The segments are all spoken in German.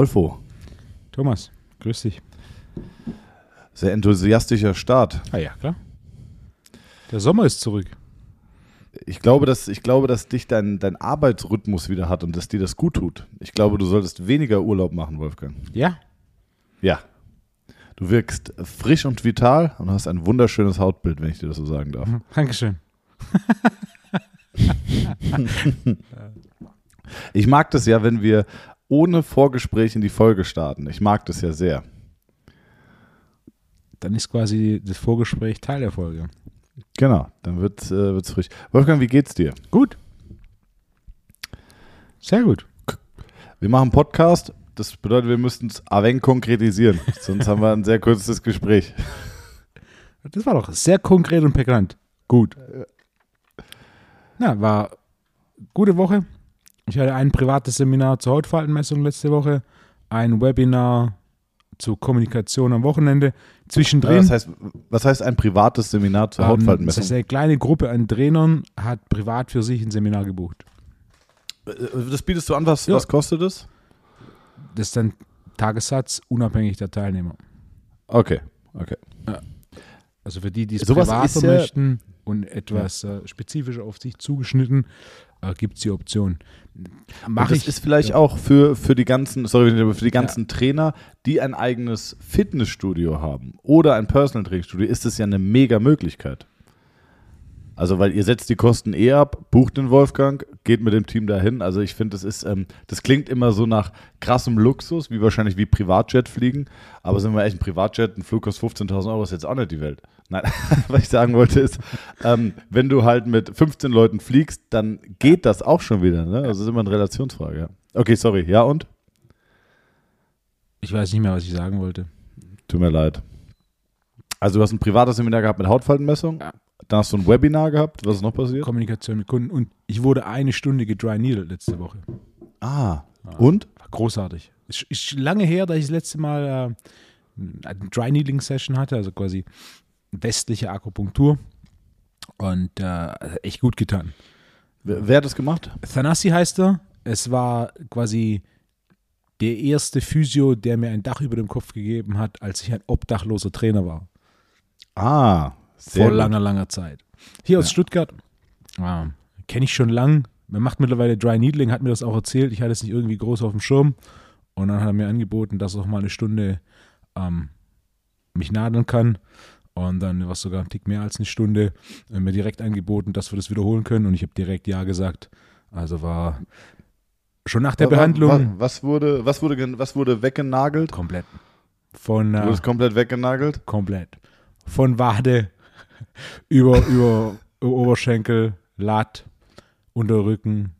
Wolfo, Thomas, grüß dich. sehr enthusiastischer Start. Ah ja, klar. Der Sommer ist zurück. Ich glaube, dass, ich glaube, dass dich dein, dein Arbeitsrhythmus wieder hat und dass dir das gut tut. Ich glaube, du solltest weniger Urlaub machen, Wolfgang. Ja, Ja. Du wirkst frisch und vital und hast ein wunderschönes Hautbild, wenn ich dir das so sagen darf. Mhm. Dankeschön. Ich mag das ja, wenn wir ohne Vorgespräch in die Folge starten. Ich mag das ja sehr. Dann ist quasi das Vorgespräch Teil der Folge. Genau, dann wird es äh, wird's frisch. Wolfgang, wie geht's dir? Gut. Sehr gut. Wir machen Podcast. Das bedeutet, wir müssten es wenig konkretisieren. Sonst haben wir ein sehr kurzes Gespräch. Das war doch sehr konkret und prägnant. Gut. Ja, war gute Woche. Ich hatte ein privates Seminar zur Hautfaltenmessung letzte Woche, ein Webinar zur Kommunikation am Wochenende. Zwischendrin. Was heißt, was heißt ein privates Seminar zur ähm, Hautfaltenmessung? Das heißt, eine kleine Gruppe an Trainern hat privat für sich ein Seminar gebucht. Äh, Das bietest du an, was, Ja. was kostet es? Das ist dann Tagessatz unabhängig der Teilnehmer. Okay, okay. Also für die, die es Sowas privater ist ja- möchten und etwas äh, spezifischer auf sich zugeschnitten, äh, gibt es die Option. Und Mache das ich. ist vielleicht auch für, für die ganzen, sorry, aber für die ganzen Trainer, die ein eigenes Fitnessstudio haben oder ein Personal Training Studio, ist das ja eine mega Möglichkeit. Also, weil ihr setzt die Kosten eh ab, bucht den Wolfgang, geht mit dem Team dahin. Also, ich finde, das ist, ähm, das klingt immer so nach krassem Luxus, wie wahrscheinlich wie Privatjet fliegen. Aber sind wir echt ein Privatjet, ein Flug kostet 15.000 Euro, ist jetzt auch nicht die Welt. Nein, was ich sagen wollte ist, ähm, wenn du halt mit 15 Leuten fliegst, dann geht das auch schon wieder. Ne? Also, das ist immer eine Relationsfrage. Ja. Okay, sorry. Ja und? ich weiß nicht mehr, was ich sagen wollte. Tut mir leid. Also, du hast ein privates Seminar gehabt mit Hautfaltenmessung. Ja. Dann hast du ein Webinar gehabt. Was ist noch passiert? Kommunikation mit Kunden und ich wurde eine Stunde gedry needle letzte Woche. Ah. Und? War großartig. Es ist lange her, dass ich das letzte Mal äh, eine Dry Needling Session hatte, also quasi westliche Akupunktur und äh, echt gut getan. Wer, wer hat das gemacht? Thanassi heißt er. Es war quasi der erste Physio, der mir ein Dach über dem Kopf gegeben hat, als ich ein obdachloser Trainer war. Ah. Sehr vor gut. langer, langer Zeit. Hier aus Ja. Stuttgart. Ah, Kenne ich schon lang. Man macht mittlerweile Dry Needling, hat mir das auch erzählt. Ich hatte es nicht irgendwie groß auf dem Schirm. Und dann hat er mir angeboten, dass er auch mal eine Stunde ähm, mich nadeln kann. Und dann war es sogar ein Tick mehr als eine Stunde. äh, mir direkt angeboten, dass wir das wiederholen können. Und ich habe direkt Ja gesagt. Also war schon nach der Wa- wa- Behandlung wa- Was wurde, was wurde, was wurde weggenagelt? komplett. Von Du äh, komplett weggenagelt? komplett. Von Wade über, über Oberschenkel, Lat, Unterrücken,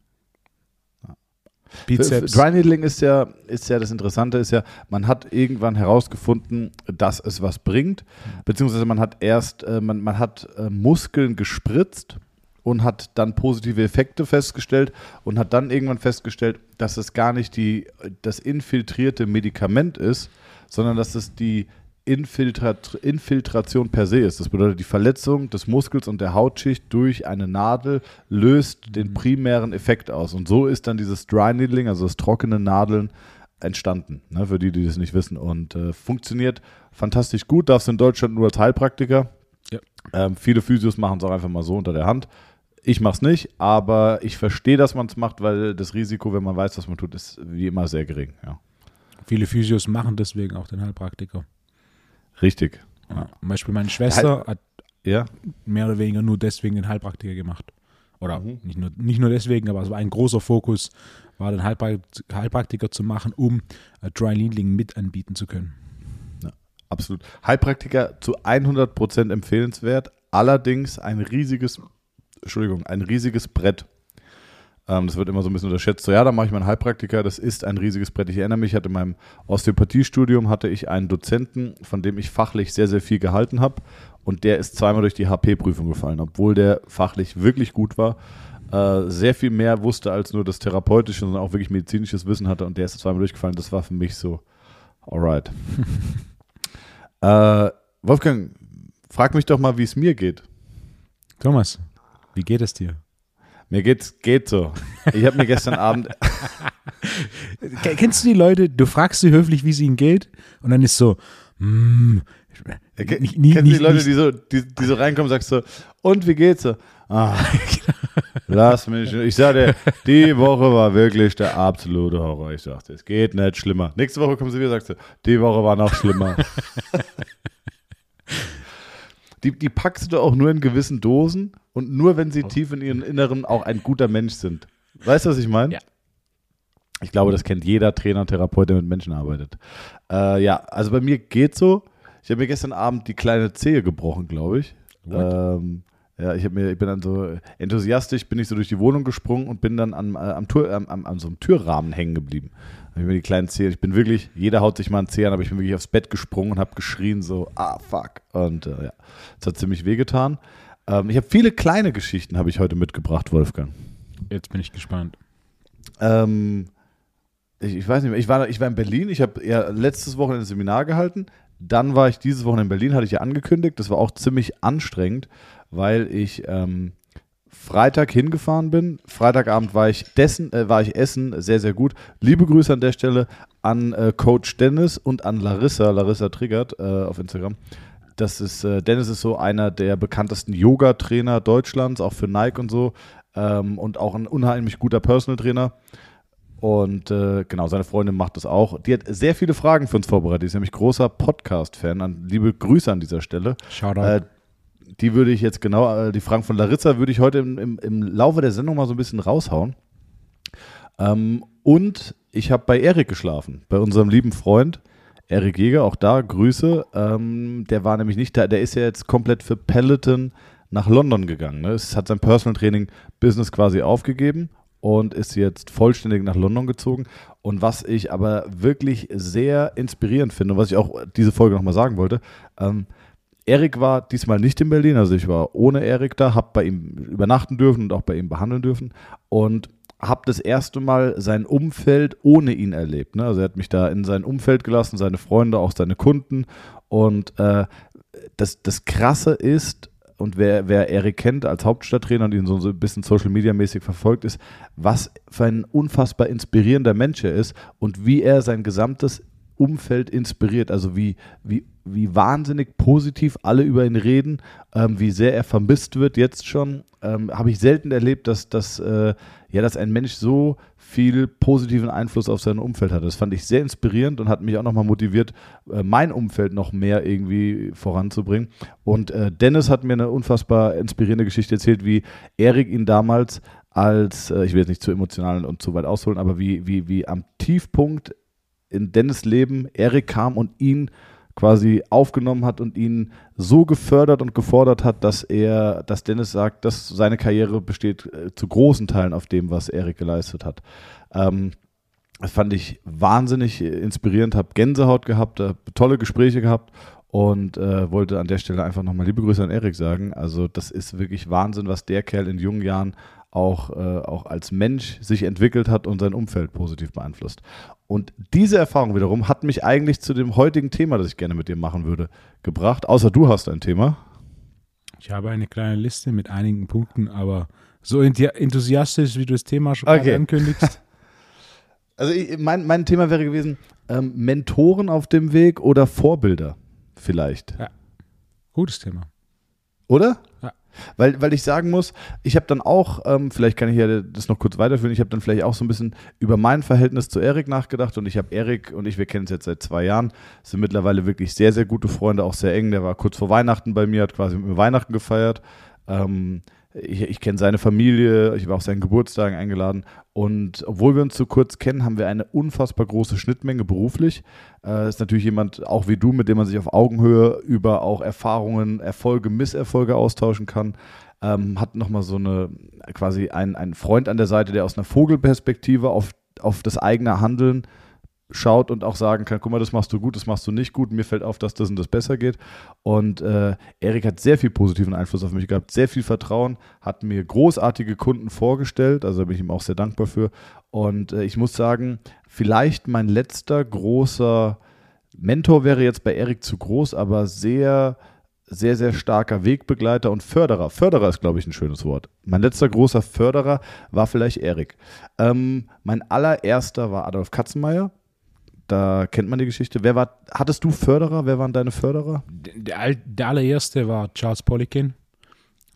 Bizeps. Dry Needling ist ja, ist ja das Interessante, ist ja, man hat irgendwann herausgefunden, dass es was bringt, beziehungsweise man hat erst, äh, man, man hat äh, Muskeln gespritzt und hat dann positive Effekte festgestellt und hat dann irgendwann festgestellt, dass es gar nicht die, das infiltrierte Medikament ist, sondern dass es die Infiltrat Infiltration per se ist. Das bedeutet, die Verletzung des Muskels und der Hautschicht durch eine Nadel löst den primären Effekt aus. Und so ist dann dieses Dry Needling, also das trockene Nadeln, entstanden, ne, für die, die das nicht wissen. Und äh, funktioniert fantastisch gut. Darfst du in Deutschland nur als Heilpraktiker. Ja. Ähm, viele Physios machen es auch einfach mal so unter der Hand. Ich mache es nicht, aber ich verstehe, dass man es macht, weil das Risiko, wenn man weiß, was man tut, ist wie immer sehr gering. Ja. Viele Physios machen deswegen auch den Heilpraktiker. Richtig. Ja. Zum Beispiel meine Schwester hat Ja. mehr oder weniger nur deswegen den Heilpraktiker gemacht. Oder Mhm. nicht, nur, nicht nur deswegen, aber es war ein großer Fokus, war den Heilprakt Heilpraktiker zu machen, um äh, Dry Needling mit anbieten zu können. Absolut. Heilpraktiker zu 100% empfehlenswert. Allerdings ein riesiges, Entschuldigung, ein riesiges Brett. Ähm, das wird immer so ein bisschen unterschätzt. So, ja, da mache ich meinen Heilpraktiker. Das ist ein riesiges Brett. Ich erinnere mich, ich hatte in meinem Osteopathiestudium hatte ich einen Dozenten, von dem ich fachlich sehr, sehr viel gehalten habe. Und der ist zweimal durch die HP-Prüfung gefallen, obwohl der fachlich wirklich gut war. Äh, sehr viel mehr wusste als nur das therapeutische, sondern auch wirklich medizinisches Wissen hatte. Und der ist zweimal durchgefallen. Das war für mich so, alright. Äh, Wolfgang, frag mich doch mal, wie es mir geht. Thomas, wie geht es dir? Mir geht's geht so. Ich habe mir gestern Abend Kennst du die Leute, du fragst sie höflich, wie es ihnen geht und dann ist so, mm, ja, nicht, nie, Kennst du die Leute, die so, die, die so reinkommen und sagst so, und wie geht's so? Ah, lass mich. Ich sag dir, die Woche war wirklich der absolute Horror. Ich sagte, es geht nicht schlimmer. Nächste Woche kommen sie wieder und sagst du, die Woche war noch schlimmer. die, die packst du auch nur in gewissen Dosen und nur, wenn sie tief in ihrem Inneren auch ein guter Mensch sind. Weißt du, was ich meine? Ja. Ich glaube, das kennt jeder Trainer, Therapeut, der mit Menschen arbeitet. Äh, ja, also bei mir geht so. Ich habe mir gestern Abend die kleine Zehe gebrochen, glaube ich. Ähm, ja, ich, mir, ich bin dann so enthusiastisch, bin ich so durch die Wohnung gesprungen und bin dann am, äh, am, Tür, am, am, an so einem Türrahmen hängen geblieben. Hab ich mir die kleinen Zehe, ich bin wirklich, jeder haut sich mal einen Zeh an, aber ich bin wirklich aufs Bett gesprungen und habe geschrien so, ah, fuck. Und äh, ja, es hat ziemlich wehgetan. Ähm, ich habe viele kleine Geschichten, habe ich heute mitgebracht, Wolfgang. Jetzt bin ich gespannt. Ähm, ich, ich, weiß nicht mehr, ich war, ich war in Berlin, ich habe ja letztes Wochenende ein Seminar gehalten, dann war ich dieses Wochenende in Berlin, hatte ich ja angekündigt, das war auch ziemlich anstrengend, weil ich ähm, Freitag hingefahren bin. Freitagabend war ich, dessen, äh, war ich essen, sehr, sehr gut. Liebe Grüße an der Stelle an äh, Coach Dennis und an Larissa, Larissa Triggert äh, auf Instagram. Das ist, äh, Dennis ist so einer der bekanntesten Yoga-Trainer Deutschlands, auch für Nike und so. Ähm, und auch ein unheimlich guter Personal Trainer. Und äh, genau, seine Freundin macht das auch. Die hat sehr viele Fragen für uns vorbereitet. Die ist nämlich großer Podcast-Fan. Liebe Grüße an dieser Stelle. Shoutout. Äh, die würde ich jetzt genau, äh, die Fragen von Larissa würde ich heute im, im, im, Laufe der Sendung mal so ein bisschen raushauen. Ähm, und ich habe bei Erik geschlafen, bei unserem lieben Freund. Erik Jäger, auch da Grüße. Ähm, der war nämlich nicht da, der ist ja jetzt komplett für Peloton nach London gegangen. Ne? Es hat sein Personal Training Business quasi aufgegeben und ist jetzt vollständig nach London gezogen. Und was ich aber wirklich sehr inspirierend finde und was ich auch diese Folge nochmal sagen wollte, ähm, Erik war diesmal nicht in Berlin, also ich war ohne Erik da, habe bei ihm übernachten dürfen und auch bei ihm behandeln dürfen und habe das erste Mal sein Umfeld ohne ihn erlebt. Ne? Also er hat mich da in sein Umfeld gelassen, seine Freunde, auch seine Kunden und äh, das, das Krasse ist, und wer, wer Erik kennt als Hauptstadttrainer und ihn so ein bisschen Social Media mäßig verfolgt, ist, was für ein unfassbar inspirierender Mensch er ist und wie er sein gesamtes Umfeld inspiriert. Also wie, wie, wie wahnsinnig positiv alle über ihn reden, ähm, wie sehr er vermisst wird jetzt schon. Ähm, Habe ich selten erlebt, dass, dass, äh, ja, dass ein Mensch so viel positiven Einfluss auf sein Umfeld hat. Das fand ich sehr inspirierend und hat mich auch nochmal motiviert, äh, mein Umfeld noch mehr irgendwie voranzubringen. Und äh, Dennis hat mir eine unfassbar inspirierende Geschichte erzählt, wie Erik ihn damals als, äh, ich will jetzt nicht zu emotional und zu weit ausholen, aber wie, wie, wie am Tiefpunkt in Dennis Leben Erik kam und ihn quasi aufgenommen hat und ihn so gefördert und gefordert hat, dass er, dass Dennis sagt, dass seine Karriere besteht äh, zu großen Teilen auf dem, was Erik geleistet hat. Ähm, das fand ich wahnsinnig inspirierend, habe Gänsehaut gehabt, äh, tolle Gespräche gehabt und äh, wollte an der Stelle einfach nochmal liebe Grüße an Erik sagen. Also das ist wirklich Wahnsinn, was der Kerl in jungen Jahren auch, äh, auch als Mensch sich entwickelt hat und sein Umfeld positiv beeinflusst. Und diese Erfahrung wiederum hat mich eigentlich zu dem heutigen Thema, das ich gerne mit dir machen würde, gebracht. Außer du hast ein Thema. Ich habe eine kleine Liste mit einigen Punkten, aber so enthusiastisch, wie du das Thema schon okay. ankündigst. Also mein, mein Thema wäre gewesen, ähm, Mentoren auf dem Weg oder Vorbilder vielleicht. Ja, gutes Thema. Oder? Ja. Weil, weil ich sagen muss, ich habe dann auch, ähm, vielleicht kann ich ja das noch kurz weiterführen, ich habe dann vielleicht auch so ein bisschen über mein Verhältnis zu Erik nachgedacht und ich habe Erik und ich, wir kennen es jetzt seit zwei Jahren, sind mittlerweile wirklich sehr, sehr gute Freunde, auch sehr eng. Der war kurz vor Weihnachten bei mir, hat quasi mit mir Weihnachten gefeiert. Ähm, ich, ich kenne seine Familie, ich war auf seinen Geburtstagen eingeladen und obwohl wir uns so kurz kennen, haben wir eine unfassbar große Schnittmenge beruflich. Äh, ist natürlich jemand, auch wie du, mit dem man sich auf Augenhöhe über auch Erfahrungen, Erfolge, Misserfolge austauschen kann. Ähm, hat nochmal so eine, quasi einen Freund an der Seite, der aus einer Vogelperspektive auf, auf das eigene Handeln schaut und auch sagen kann, guck mal, das machst du gut, das machst du nicht gut, mir fällt auf, dass das und das besser geht. Und äh, Erik hat sehr viel positiven Einfluss auf mich gehabt, sehr viel Vertrauen, hat mir großartige Kunden vorgestellt, also bin ich ihm auch sehr dankbar für. Und äh, ich muss sagen, vielleicht mein letzter großer Mentor wäre jetzt bei Erik zu groß, aber sehr sehr, sehr starker Wegbegleiter und Förderer. Förderer ist, glaube ich, ein schönes Wort. Mein letzter großer Förderer war vielleicht Erik. Ähm, mein allererster war Adolf Katzenmeier. Da kennt man die Geschichte. Wer war, hattest du Förderer? Wer waren deine Förderer? Der, der allererste war Charles Poliquin,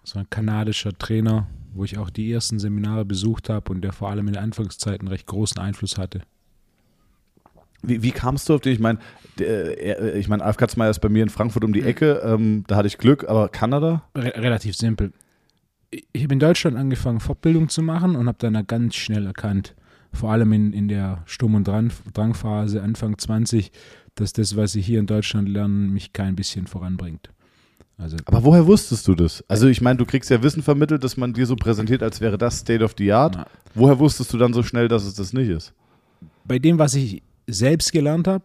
so ein kanadischer Trainer, wo ich auch die ersten Seminare besucht habe und der vor allem in der Anfangszeit einen recht großen Einfluss hatte. Wie, wie kamst du auf den? Ich meine, ich meine, Alf Katzmeier ist bei mir in Frankfurt um die Ecke. Ähm, da hatte ich Glück, aber Kanada? Re relativ simpel. Ich habe in Deutschland angefangen, Fortbildung zu machen und habe dann ganz schnell erkannt, vor allem in, in der Sturm- und Drangphase, Anfang 20, dass das, was ich hier in Deutschland lerne, mich kein bisschen voranbringt. Also, aber woher wusstest du das? Also ich meine, du kriegst ja Wissen vermittelt, dass man dir so präsentiert, als wäre das State of the Art. Na, woher wusstest du dann so schnell, dass es das nicht ist? Bei dem, was ich selbst gelernt habe,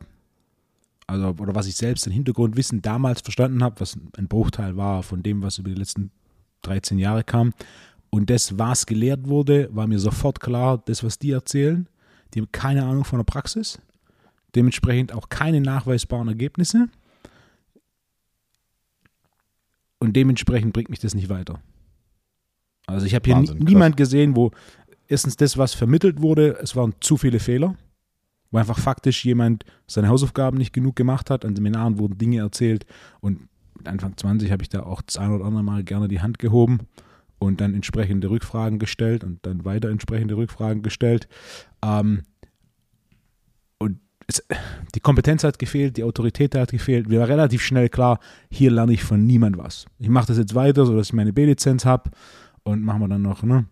also oder was ich selbst im Hintergrundwissen damals verstanden habe, was ein Bruchteil war von dem, was über die letzten 13 Jahre kam, und das, was gelehrt wurde, war mir sofort klar, das, was die erzählen, die haben keine Ahnung von der Praxis, dementsprechend auch keine nachweisbaren Ergebnisse und dementsprechend bringt mich das nicht weiter. Also ich habe hier Wahnsinn, niemand gesehen, wo erstens das, was vermittelt wurde, es waren zu viele Fehler wo einfach faktisch jemand seine Hausaufgaben nicht genug gemacht hat. An Seminaren wurden Dinge erzählt und Anfang 20 habe ich da auch das ein oder andere Mal gerne die Hand gehoben und dann entsprechende Rückfragen gestellt und dann weiter entsprechende Rückfragen gestellt. Ähm, und es, die Kompetenz hat gefehlt, die Autorität hat gefehlt. Mir war relativ schnell klar, hier lerne ich von niemand was. Ich mache das jetzt weiter, sodass ich meine B-Lizenz habe und machen wir dann noch ne,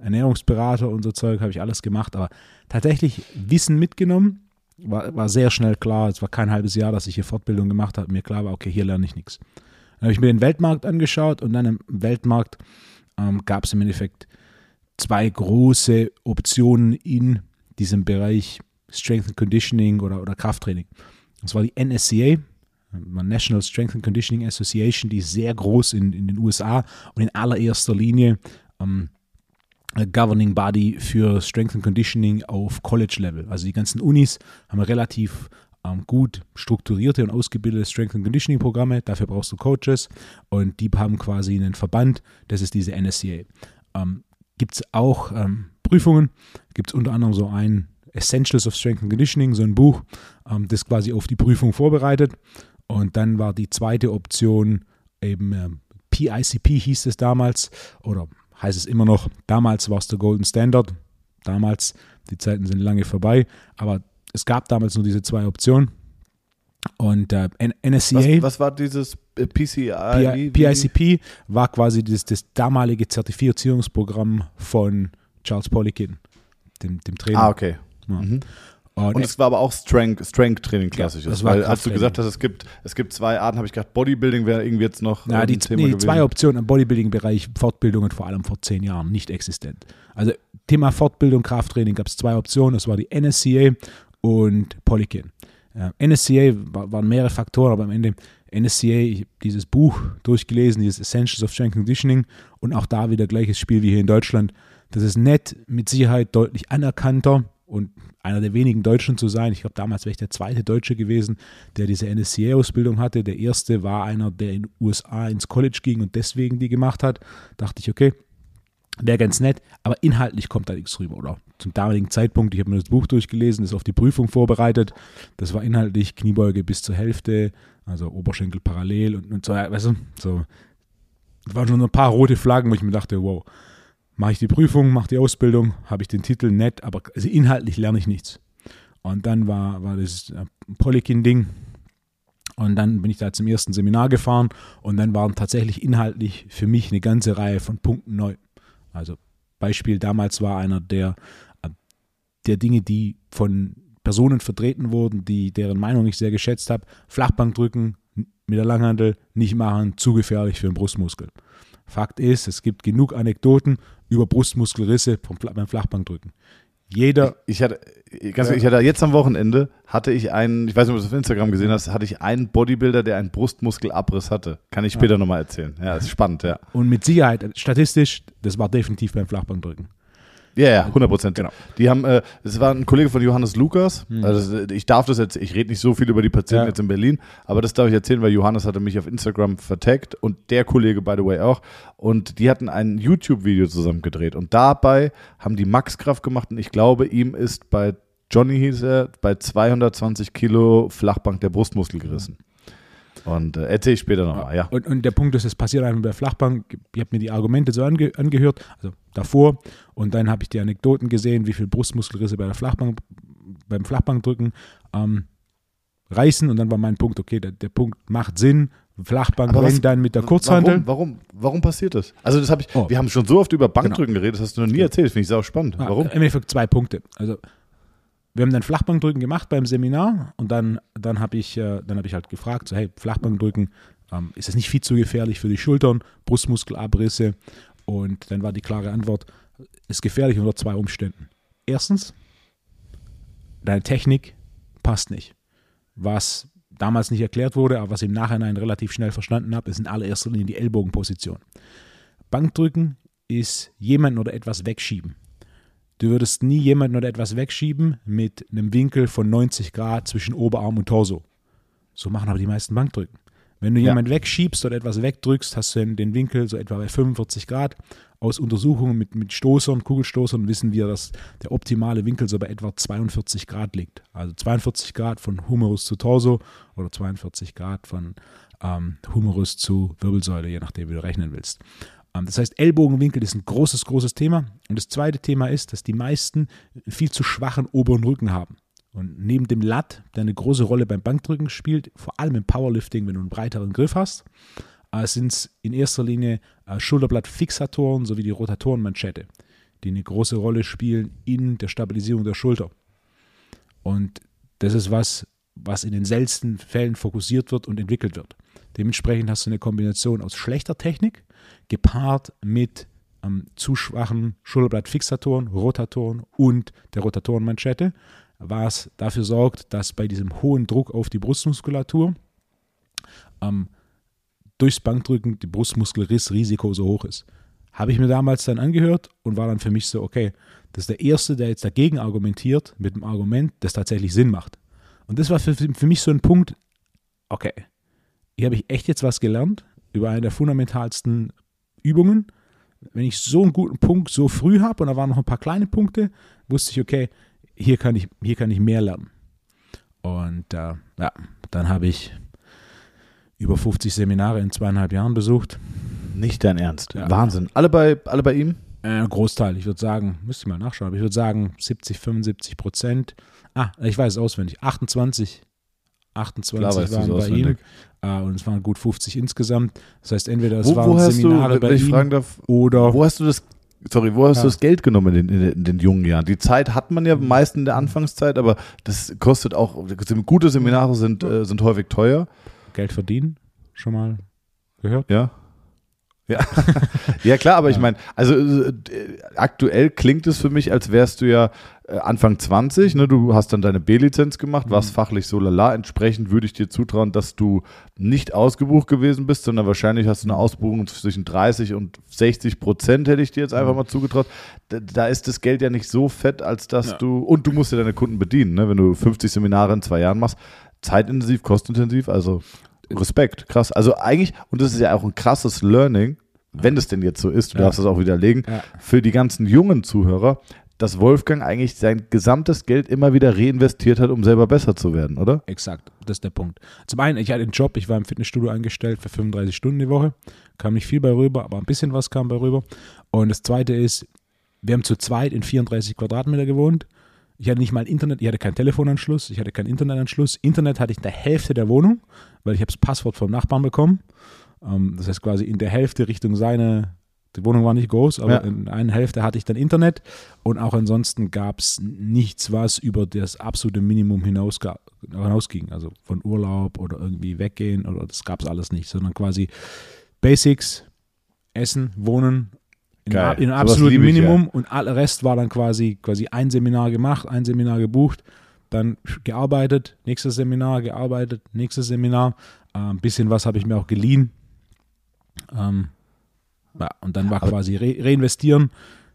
Ernährungsberater und so Zeug, habe ich alles gemacht, aber tatsächlich Wissen mitgenommen, war, war sehr schnell klar, es war kein halbes Jahr, dass ich hier Fortbildung gemacht habe, mir klar war, okay, hier lerne ich nichts. Dann habe ich mir den Weltmarkt angeschaut und dann im Weltmarkt ähm, gab es im Endeffekt zwei große Optionen in diesem Bereich Strength and Conditioning oder, oder Krafttraining. Das war die NSCA, National Strength and Conditioning Association, die ist sehr groß in, in den USA und in allererster Linie ähm, Governing Body für Strength and Conditioning auf College-Level. Also die ganzen Unis haben relativ gut strukturierte und ausgebildete Strength and Conditioning Programme. Dafür brauchst du Coaches und die haben quasi einen Verband. Das ist diese NSCA. Ähm, Gibt es auch ähm, Prüfungen? Gibt es unter anderem so ein Essentials of Strength and Conditioning, so ein Buch, ähm, das quasi auf die Prüfung vorbereitet. Und dann war die zweite Option eben PICP ähm, hieß es damals oder heißt es immer noch, damals war es der Golden Standard. Damals, die Zeiten sind lange vorbei, aber es gab damals nur diese zwei Optionen. Und äh, NSCA. Was, was, war dieses äh, PCI? PICP war quasi das, das damalige Zertifizierungsprogramm von Charles Poliquin, dem, dem Trainer. Ah, okay. Ja. Mhm. Und, und es war aber auch Strength, Strength Training klassisches. Ja, weil als du gesagt hast, es gibt, es gibt zwei Arten, habe ich gedacht, Bodybuilding wäre irgendwie jetzt noch ja, die, Thema nee, zwei Optionen im Bodybuilding-Bereich, Fortbildungen vor allem vor zehn Jahren nicht existent. Also Thema Fortbildung, Krafttraining gab es zwei Optionen, das war die NSCA und Polykin. Ja, NSCA war, waren mehrere Faktoren, aber am Ende NSCA, ich habe dieses Buch durchgelesen, dieses Essentials of Strength Conditioning und auch da wieder gleiches Spiel wie hier in Deutschland. Das ist nett, mit Sicherheit deutlich anerkannter und einer der wenigen Deutschen zu sein. Ich glaube, damals wäre ich der zweite Deutsche gewesen, der diese NSCA-Ausbildung hatte. Der erste war einer, der in den USA ins College ging und deswegen die gemacht hat. Dachte ich, okay, wäre ganz nett, aber inhaltlich kommt da nichts rüber. Oder zum damaligen Zeitpunkt, ich habe mir das Buch durchgelesen, ist auf die Prüfung vorbereitet. Das war inhaltlich Kniebeuge bis zur Hälfte, also Oberschenkel parallel und, und so, weißt du, so. Das waren schon ein paar rote Flaggen, wo ich mir dachte, wow, mache ich die Prüfung, mache die Ausbildung, habe ich den Titel nett, aber also inhaltlich lerne ich nichts. Und dann war, war das äh, Polykin-Ding. Und dann bin ich da zum ersten Seminar gefahren und dann waren tatsächlich inhaltlich für mich eine ganze Reihe von Punkten neu. Also Beispiel damals war einer der, äh, der Dinge, die von Personen vertreten wurden, die deren Meinung ich sehr geschätzt habe. Flachbank drücken mit der Langhandel nicht machen, zu gefährlich für den Brustmuskel. Fakt ist, es gibt genug Anekdoten über Brustmuskelrisse beim Flachbankdrücken. Jeder. Ich, ich hatte, ganz ja. ich hatte jetzt am Wochenende hatte ich einen, ich weiß nicht, ob du es auf Instagram gesehen hast, hatte ich einen Bodybuilder, der einen Brustmuskelabriss hatte. Kann ich später ja. nochmal erzählen. Ja, ist spannend, ja. Und mit Sicherheit, statistisch, das war definitiv beim Flachbankdrücken. Ja, ja, 100 Prozent. Genau. Die haben, äh, es war ein Kollege von Johannes Lukas. Also ich darf das jetzt, ich rede nicht so viel über die Patienten Ja. jetzt in Berlin, aber das darf ich erzählen, weil Johannes hatte mich auf Instagram vertaggt und der Kollege, by the way, auch. Und die hatten ein YouTube-Video zusammen gedreht. Und dabei haben die Max-Kraft gemacht und ich glaube, ihm ist bei Johnny hieß er, bei 220 Kilo Flachbank der Brustmuskel gerissen. Und äh, erzähle ich später nochmal, ja. Und, und der Punkt ist, es passiert einem bei der Flachbank. Ich habe mir die Argumente so ange, angehört, also davor, und dann habe ich die Anekdoten gesehen, wie viel Brustmuskelrisse bei der Flachbank, beim Flachbankdrücken ähm, reißen. Und dann war mein Punkt, okay, der, der Punkt macht Sinn. Flachbank, Aber was- dann mit der Kurzhantel. Warum, warum, warum passiert das? Also das habe ich, Oh. wir haben schon so oft über Bankdrücken geredet, das hast du noch nie erzählt, finde ich sau spannend. Warum? Im Endeffekt zwei Punkte. Also wir haben dann Flachbankdrücken gemacht beim Seminar und dann, dann habe ich, äh, hab ich halt gefragt, so hey, Flachbankdrücken, ähm, ist das nicht viel zu gefährlich für die Schultern, Brustmuskelabrisse? Und dann war die klare Antwort, ist gefährlich unter zwei Umständen. Erstens, deine Technik passt nicht. Was damals nicht erklärt wurde, aber was ich im Nachhinein relativ schnell verstanden habe, ist in allererster Linie die Ellbogenposition. Bankdrücken ist jemanden oder etwas wegschieben. Du würdest nie jemanden oder etwas wegschieben mit einem Winkel von 90 Grad zwischen Oberarm und Torso. So machen aber die meisten Bankdrücken. Wenn du Ja. jemanden wegschiebst oder etwas wegdrückst, hast du den Winkel so etwa bei 45 Grad. Aus Untersuchungen mit, mit Stoßern, Kugelstoßern wissen wir, dass der optimale Winkel so bei etwa 42 Grad liegt. Also 42 Grad von Humerus zu Torso oder 42 Grad von ähm, Humerus zu Wirbelsäule, je nachdem, wie du rechnen willst. Ähm, das heißt, Ellbogenwinkel ist ein großes, großes Thema. Und das zweite Thema ist, dass die meisten viel zu schwachen oberen Rücken haben. Und neben dem Lat, der eine große Rolle beim Bankdrücken spielt, vor allem im Powerlifting, wenn du einen breiteren Griff hast, äh, sind es in erster Linie äh, Schulterblattfixatoren sowie die Rotatorenmanschette, die eine große Rolle spielen in der Stabilisierung der Schulter. Und das ist was, was in den seltensten Fällen fokussiert wird und entwickelt wird. Dementsprechend hast du eine Kombination aus schlechter Technik gepaart mit ähm, zu schwachen Schulterblattfixatoren, Rotatoren und der Rotatorenmanschette, was dafür sorgt, dass bei diesem hohen Druck auf die Brustmuskulatur ähm, durchs Bankdrücken die Brustmuskelrissrisiko so hoch ist. Habe ich mir damals dann angehört und war dann für mich so, okay, das ist der Erste, der jetzt dagegen argumentiert, mit dem Argument, das tatsächlich Sinn macht. Und das war für, für mich so ein Punkt, okay, hier habe ich echt jetzt was gelernt über eine der fundamentalsten Übungen. Wenn ich so einen guten Punkt so früh habe und da waren noch ein paar kleine Punkte, wusste ich, okay, hier kann ich, hier kann ich mehr lernen. Und äh, ja, dann habe ich über 50 Seminare in zweieinhalb Jahren besucht. Nicht dein Ernst. Ja. Wahnsinn. Alle bei, alle bei ihm? Äh, Großteil, ich würde sagen, müsste ich mal nachschauen, aber ich würde sagen 70, 75 Prozent. Ah, ich weiß es auswendig. 28, 28 Klar waren bei ihm. auswendig. Äh, und es waren gut 50 insgesamt. Das heißt, entweder es Wo, waren wo hast Seminare du, bei ihm darf, oder wo hast du das, sorry, wo hast Ja. du das Geld genommen in den, in, den, jungen Jahren? Die Zeit hat man ja meist in der Anfangszeit, aber das kostet auch, gute Seminare sind, äh, sind häufig teuer. Geld verdienen. Schon mal gehört? Ja. Ja, ja klar, aber ich meine, also äh, aktuell klingt es für mich, als wärst du ja äh, Anfang 20, ne? du hast dann deine B-Lizenz gemacht, warst fachlich so lala. Entsprechend würde ich dir zutrauen, dass du nicht ausgebucht gewesen bist, sondern wahrscheinlich hast du eine Ausbuchung zwischen 30 und 60 Prozent, hätte ich dir jetzt einfach mal zugetraut. Da, da ist das Geld ja nicht so fett, als dass Ja. du, und du musst ja deine Kunden bedienen, ne? wenn du 50 Seminare in zwei Jahren machst, zeitintensiv, kostenintensiv, also Respekt, krass. Also eigentlich, und das ist ja auch ein krasses Learning, wenn es denn jetzt so ist, du Ja. darfst das auch widerlegen, Ja. für die ganzen jungen Zuhörer, dass Wolfgang eigentlich sein gesamtes Geld immer wieder reinvestiert hat, um selber besser zu werden, oder? Exakt, das ist der Punkt. Zum einen, ich hatte einen Job, ich war im Fitnessstudio angestellt für 35 Stunden die Woche. Kam nicht viel bei rüber, aber ein bisschen was kam bei rüber. Und das zweite ist, wir haben zu zweit in 34 Quadratmeter gewohnt. Ich hatte nicht mal Internet, ich hatte keinen Telefonanschluss, ich hatte keinen Internetanschluss. Internet hatte ich in der Hälfte der Wohnung, weil ich habe das Passwort vom Nachbarn bekommen. Ähm, das heißt quasi in der Hälfte Richtung seine, die Wohnung war nicht groß, aber Ja. in einer Hälfte hatte ich dann Internet und auch ansonsten gab es nichts, was über das absolute Minimum hinaus, hinausging. Also von Urlaub oder irgendwie weggehen oder das gab es alles nicht, sondern quasi Basics, Essen, Wohnen, in, in ich, Minimum und all Rest war dann quasi, quasi ein Seminar gemacht, ein Seminar gebucht, dann gearbeitet, nächstes Seminar, gearbeitet, nächstes Seminar. Äh, ein bisschen was habe ich mir auch geliehen. Ähm, ja, und dann war Aber- quasi re reinvestieren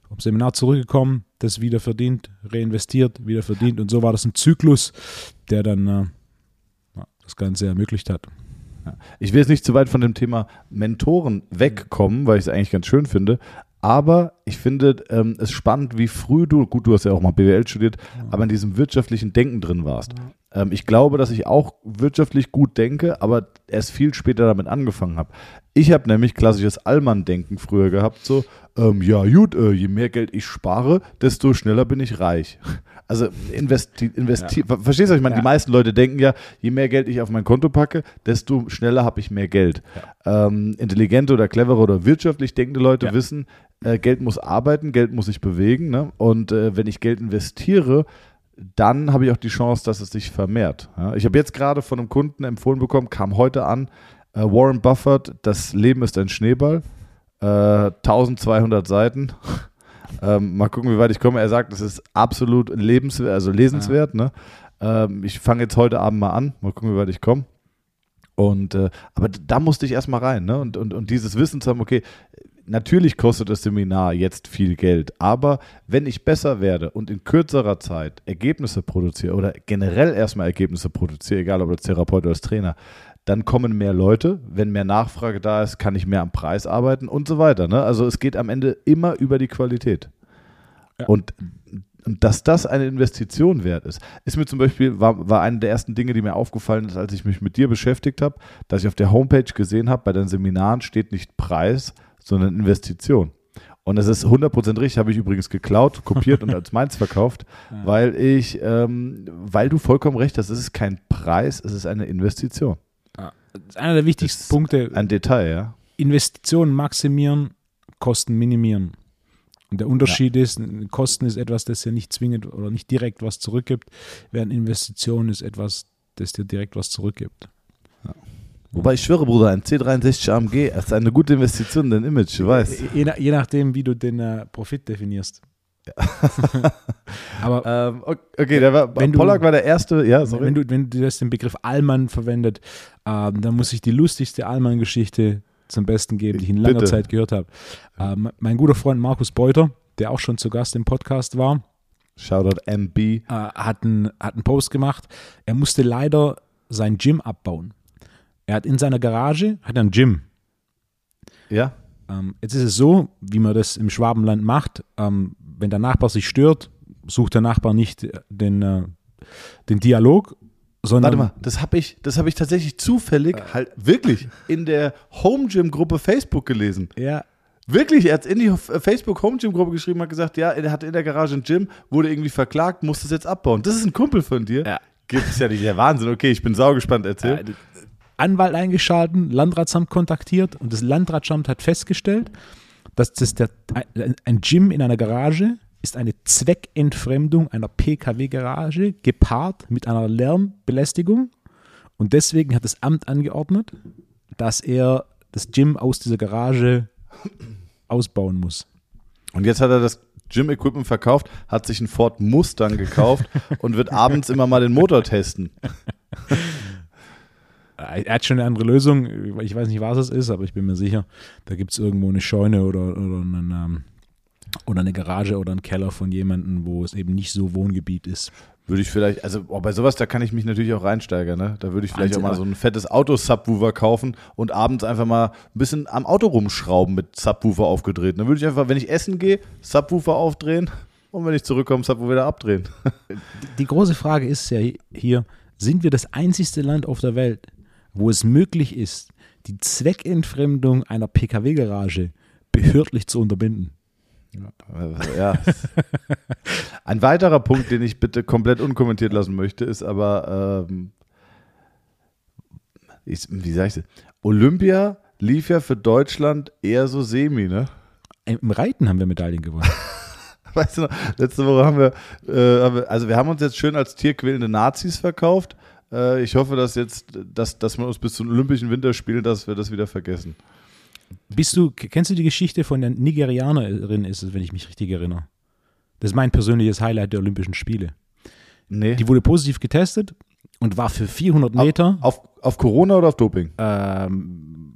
vom Seminar zurückgekommen, das wieder verdient, reinvestiert, wieder verdient und so war das ein Zyklus, der dann äh, das Ganze ermöglicht hat. Ich will jetzt nicht zu weit von dem Thema Mentoren wegkommen, weil ich es eigentlich ganz schön finde. Aber ich finde ähm, es spannend, wie früh du, gut, du hast ja auch mal BWL studiert, aber in diesem wirtschaftlichen Denken drin warst. Ähm, ich glaube, dass ich auch wirtschaftlich gut denke, aber erst viel später damit angefangen habe. Ich habe nämlich klassisches Allmann-Denken früher gehabt, so, ähm, ja gut, äh, je mehr Geld ich spare, desto schneller bin ich reich. Also investi investi ja. verstehst du, ich meine, ja. die meisten Leute denken ja, je mehr Geld ich auf mein Konto packe, desto schneller habe ich mehr Geld. Ja. Ähm, intelligente oder clevere oder wirtschaftlich denkende Leute wissen, äh, Geld muss arbeiten, Geld muss sich bewegen. Ne? Und äh, wenn ich Geld investiere, dann habe ich auch die Chance, dass es sich vermehrt. Ja? Ich habe jetzt gerade von einem Kunden empfohlen bekommen, kam heute an, äh, Warren Buffett, das Leben ist ein Schneeball, 1200 äh, Seiten. Ähm, mal gucken, wie weit ich komme. Er sagt, es ist absolut lebenswert, also lesenswert. Ja. Ne? Ähm, ich fange jetzt heute Abend mal an. Mal gucken, wie weit ich komme. Und äh, aber da musste ich erstmal rein, ne? Und, und, und dieses Wissen zu haben, okay, natürlich kostet das Seminar jetzt viel Geld, aber wenn ich besser werde und in kürzerer Zeit Ergebnisse produziere oder generell erstmal Ergebnisse produziere, egal ob als Therapeut oder als Trainer, dann kommen mehr Leute. Wenn mehr Nachfrage da ist, kann ich mehr am Preis arbeiten und so weiter. Ne? Also es geht am Ende immer über die Qualität. Ja. Und, dass das eine Investition wert ist, ist mir zum Beispiel, war, war eine der ersten Dinge, die mir aufgefallen ist, als ich mich mit dir beschäftigt habe, dass ich auf der Homepage gesehen habe, bei den Seminaren steht nicht Preis, sondern Investition. Und es ist 100% richtig, habe ich übrigens geklaut, kopiert und als meins verkauft, ja. weil ich, ähm, weil du vollkommen recht hast, es ist kein Preis, es ist eine Investition. Das ist einer der wichtigsten Punkte. Ein Detail, ja. Investitionen maximieren, Kosten minimieren. Und der Unterschied ja. ist, Kosten ist etwas, das ja nicht zwingend oder nicht direkt was zurückgibt, während Investition ist etwas, das dir direkt was zurückgibt. Ja. Wobei ich schwöre, Bruder, ein C63 AMG ist eine gute Investition in dein Image, du weißt. Je, je nachdem, wie du den uh, Profit definierst. Aber ähm, okay, der war, wenn Pollack du, war der erste, ja, sorry. Wenn du, wenn du das den Begriff Allmann verwendet, ähm, dann muss ich die lustigste Allmann-Geschichte zum Besten geben, die ich in langer Bitte. Zeit gehört habe. Ähm, mein guter Freund Markus Beuter, der auch schon zu Gast im Podcast war, Shoutout MB, äh, hat, einen, hat einen Post gemacht. Er musste leider sein Gym abbauen. Er hat in seiner Garage hat ein Gym. Ja. Ähm, jetzt ist es so, wie man das im Schwabenland macht. Ähm, wenn der Nachbar sich stört, sucht der Nachbar nicht den, äh, den Dialog, sondern. Warte mal, das habe ich, hab ich tatsächlich zufällig, äh, halt wirklich, in der Home Gym Gruppe Facebook gelesen. Ja. Wirklich, er hat in die Facebook Home Gym Gruppe geschrieben, hat gesagt, ja, er hatte in der Garage ein Gym, wurde irgendwie verklagt, muss das jetzt abbauen. Das ist ein Kumpel von dir. Ja. Gibt es ja nicht, der Wahnsinn. Okay, ich bin saugespannt, erzähl. Ja, Anwalt eingeschalten, Landratsamt kontaktiert und das Landratsamt hat festgestellt, dass das der, ein Gym in einer Garage ist eine Zweckentfremdung einer PKW-Garage gepaart mit einer Lärmbelästigung. Und deswegen hat das Amt angeordnet, dass er das Gym aus dieser Garage ausbauen muss. Und jetzt hat er das Gym-Equipment verkauft, hat sich einen Ford Mustang gekauft und wird abends immer mal den Motor testen. Er hat schon eine andere Lösung. Ich weiß nicht, was es ist, aber ich bin mir sicher, da gibt es irgendwo eine Scheune oder, oder, einen, ähm, oder eine Garage oder einen Keller von jemandem, wo es eben nicht so Wohngebiet ist. Würde ich vielleicht, also oh, bei sowas, da kann ich mich natürlich auch reinsteigern. Ne? Da würde ich vielleicht Wahnsinn, auch mal so ein fettes Auto-Subwoofer kaufen und abends einfach mal ein bisschen am Auto rumschrauben mit Subwoofer aufgedreht. Dann würde ich einfach, wenn ich essen gehe, Subwoofer aufdrehen und wenn ich zurückkomme, Subwoofer wieder abdrehen. Die, die große Frage ist ja hier, sind wir das einzigste Land auf der Welt, wo es möglich ist, die Zweckentfremdung einer Pkw-Garage behördlich zu unterbinden. Ja. Ein weiterer Punkt, den ich bitte komplett unkommentiert lassen möchte, ist aber, ähm, ich, wie sage ich das? Olympia lief ja für Deutschland eher so semi, ne? Im Reiten haben wir Medaillen gewonnen. weißt du noch, letzte Woche haben wir, äh, haben wir, also wir haben uns jetzt schön als tierquälende Nazis verkauft. Äh, ich hoffe, dass jetzt, dass, dass wir uns bis zum Olympischen Winterspielen, dass wir das wieder vergessen. Bist du, kennst du die Geschichte von der Nigerianerin, ist es, wenn ich mich richtig erinnere? Das ist mein persönliches Highlight der Olympischen Spiele. Nee. Die wurde positiv getestet und war für 400 Meter. Auf, auf, auf Corona oder auf Doping? Ähm,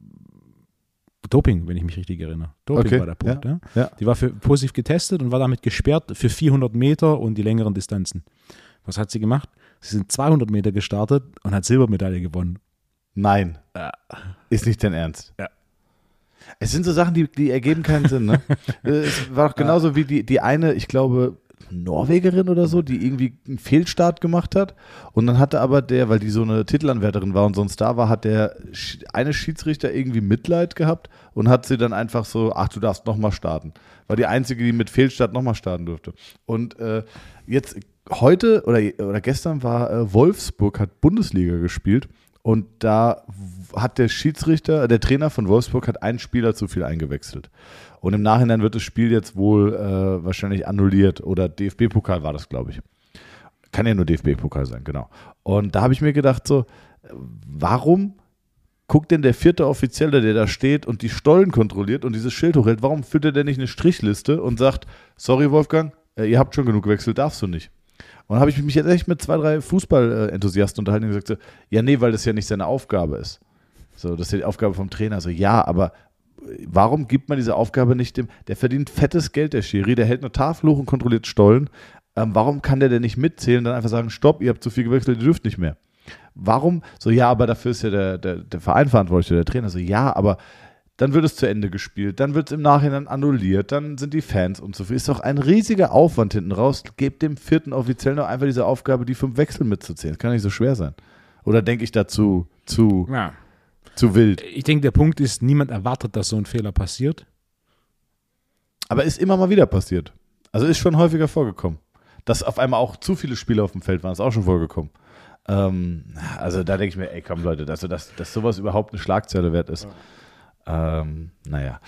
Doping, wenn ich mich richtig erinnere. Doping Okay, war der Punkt. Ja. ja. Die war für positiv getestet und war damit gesperrt für 400 Meter und die längeren Distanzen. Was hat sie gemacht? Sie sind 200 Meter gestartet und hat Silbermedaille gewonnen. Nein. Ja. Ist nicht dein Ernst. Ja. Es sind so Sachen, die, die ergeben keinen Sinn, ne? es war doch genauso wie die, die eine, ich glaube, Norwegerin oder so, die irgendwie einen Fehlstart gemacht hat. Und dann hatte aber der, weil die so eine Titelanwärterin war und so ein Star war, hat der eine Schiedsrichter irgendwie Mitleid gehabt und hat sie dann einfach so, ach, du darfst nochmal starten. War die einzige, die mit Fehlstart nochmal starten durfte. Und äh, jetzt heute oder, oder gestern war äh, Wolfsburg, hat Bundesliga gespielt. Und da hat der Schiedsrichter, der Trainer von Wolfsburg hat einen Spieler zu viel eingewechselt. Und im Nachhinein wird das Spiel jetzt wohl äh, wahrscheinlich annulliert oder DFB-Pokal war das, glaube ich. Kann ja nur DFB-Pokal sein, genau. Und da habe ich mir gedacht, so, warum guckt denn der vierte Offizielle, der da steht und die Stollen kontrolliert und dieses Schild hochhält, warum führt er denn nicht eine Strichliste und sagt, sorry Wolfgang, äh, ihr habt schon genug gewechselt, darfst du nicht. Und dann habe ich mich jetzt echt mit zwei, drei Fußball-Enthusiasten unterhalten und gesagt, so, ja, nee, weil das ja nicht seine Aufgabe ist. So, das ist ja die Aufgabe vom Trainer. So, ja, aber warum gibt man diese Aufgabe nicht dem, der verdient fettes Geld, der Schiri, der hält eine Tafel hoch und kontrolliert Stollen. Ähm, warum kann der denn nicht mitzählen, dann einfach sagen, stopp, ihr habt zu viel gewechselt, ihr dürft nicht mehr. Warum? So, ja, aber dafür ist ja der, der, der Verein verantwortlich, der Trainer. So, ja, aber dann wird es zu Ende gespielt, dann wird es im Nachhinein annulliert, dann sind die Fans unzufrieden. Ist doch ein riesiger Aufwand hinten raus. Gebt dem vierten Offiziellen doch einfach diese Aufgabe, die fünf Wechsel mitzuzählen. Das kann nicht so schwer sein. Oder denke ich dazu zu, Ja. zu wild? Ich denke, der Punkt ist, niemand erwartet, dass so ein Fehler passiert. Aber ist immer mal wieder passiert. Also ist schon häufiger vorgekommen. Dass auf einmal auch zu viele Spieler auf dem Feld waren, ist auch schon vorgekommen. Ähm, also da denke ich mir, ey komm Leute, also dass, dass sowas überhaupt eine Schlagzeile wert ist. Ähm, naja.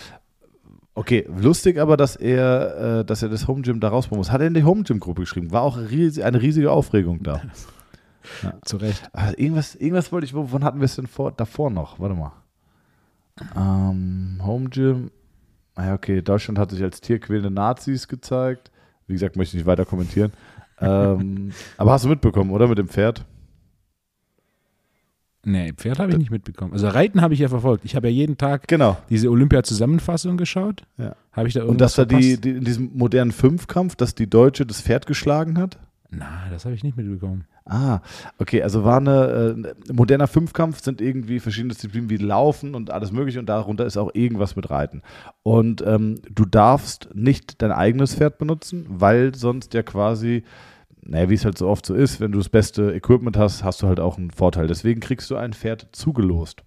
Okay, lustig aber, dass er, äh, dass er das Home Gym da rausbauen muss. Hat er in die Home Gym Gruppe geschrieben? War auch riesig, eine riesige Aufregung da. Zu Recht. Ah, irgendwas, irgendwas wollte ich, wovon hatten wir es denn vor, davor noch? Warte mal. Ähm, Home Gym. Ja, okay, Deutschland hat sich als tierquälende Nazis gezeigt. Wie gesagt, möchte ich nicht weiter kommentieren. ähm, aber hast du mitbekommen, oder? Mit dem Pferd? Nee, Pferd habe ich nicht mitbekommen. Also Reiten habe ich ja verfolgt. Ich habe ja jeden Tag Genau. diese Olympia-Zusammenfassung geschaut. Ja. Habe ich da Und dass da die, die in diesem modernen Fünfkampf, dass die Deutsche das Pferd geschlagen hat? Na, das habe ich nicht mitbekommen. Ah, okay, also war eine äh, moderner Fünfkampf sind irgendwie verschiedene Disziplinen wie Laufen und alles mögliche und darunter ist auch irgendwas mit Reiten. Und ähm, du darfst nicht dein eigenes Pferd benutzen, weil sonst ja quasi, naja, wie es halt so oft so ist, wenn du das beste Equipment hast, hast du halt auch einen Vorteil. Deswegen kriegst du ein Pferd zugelost.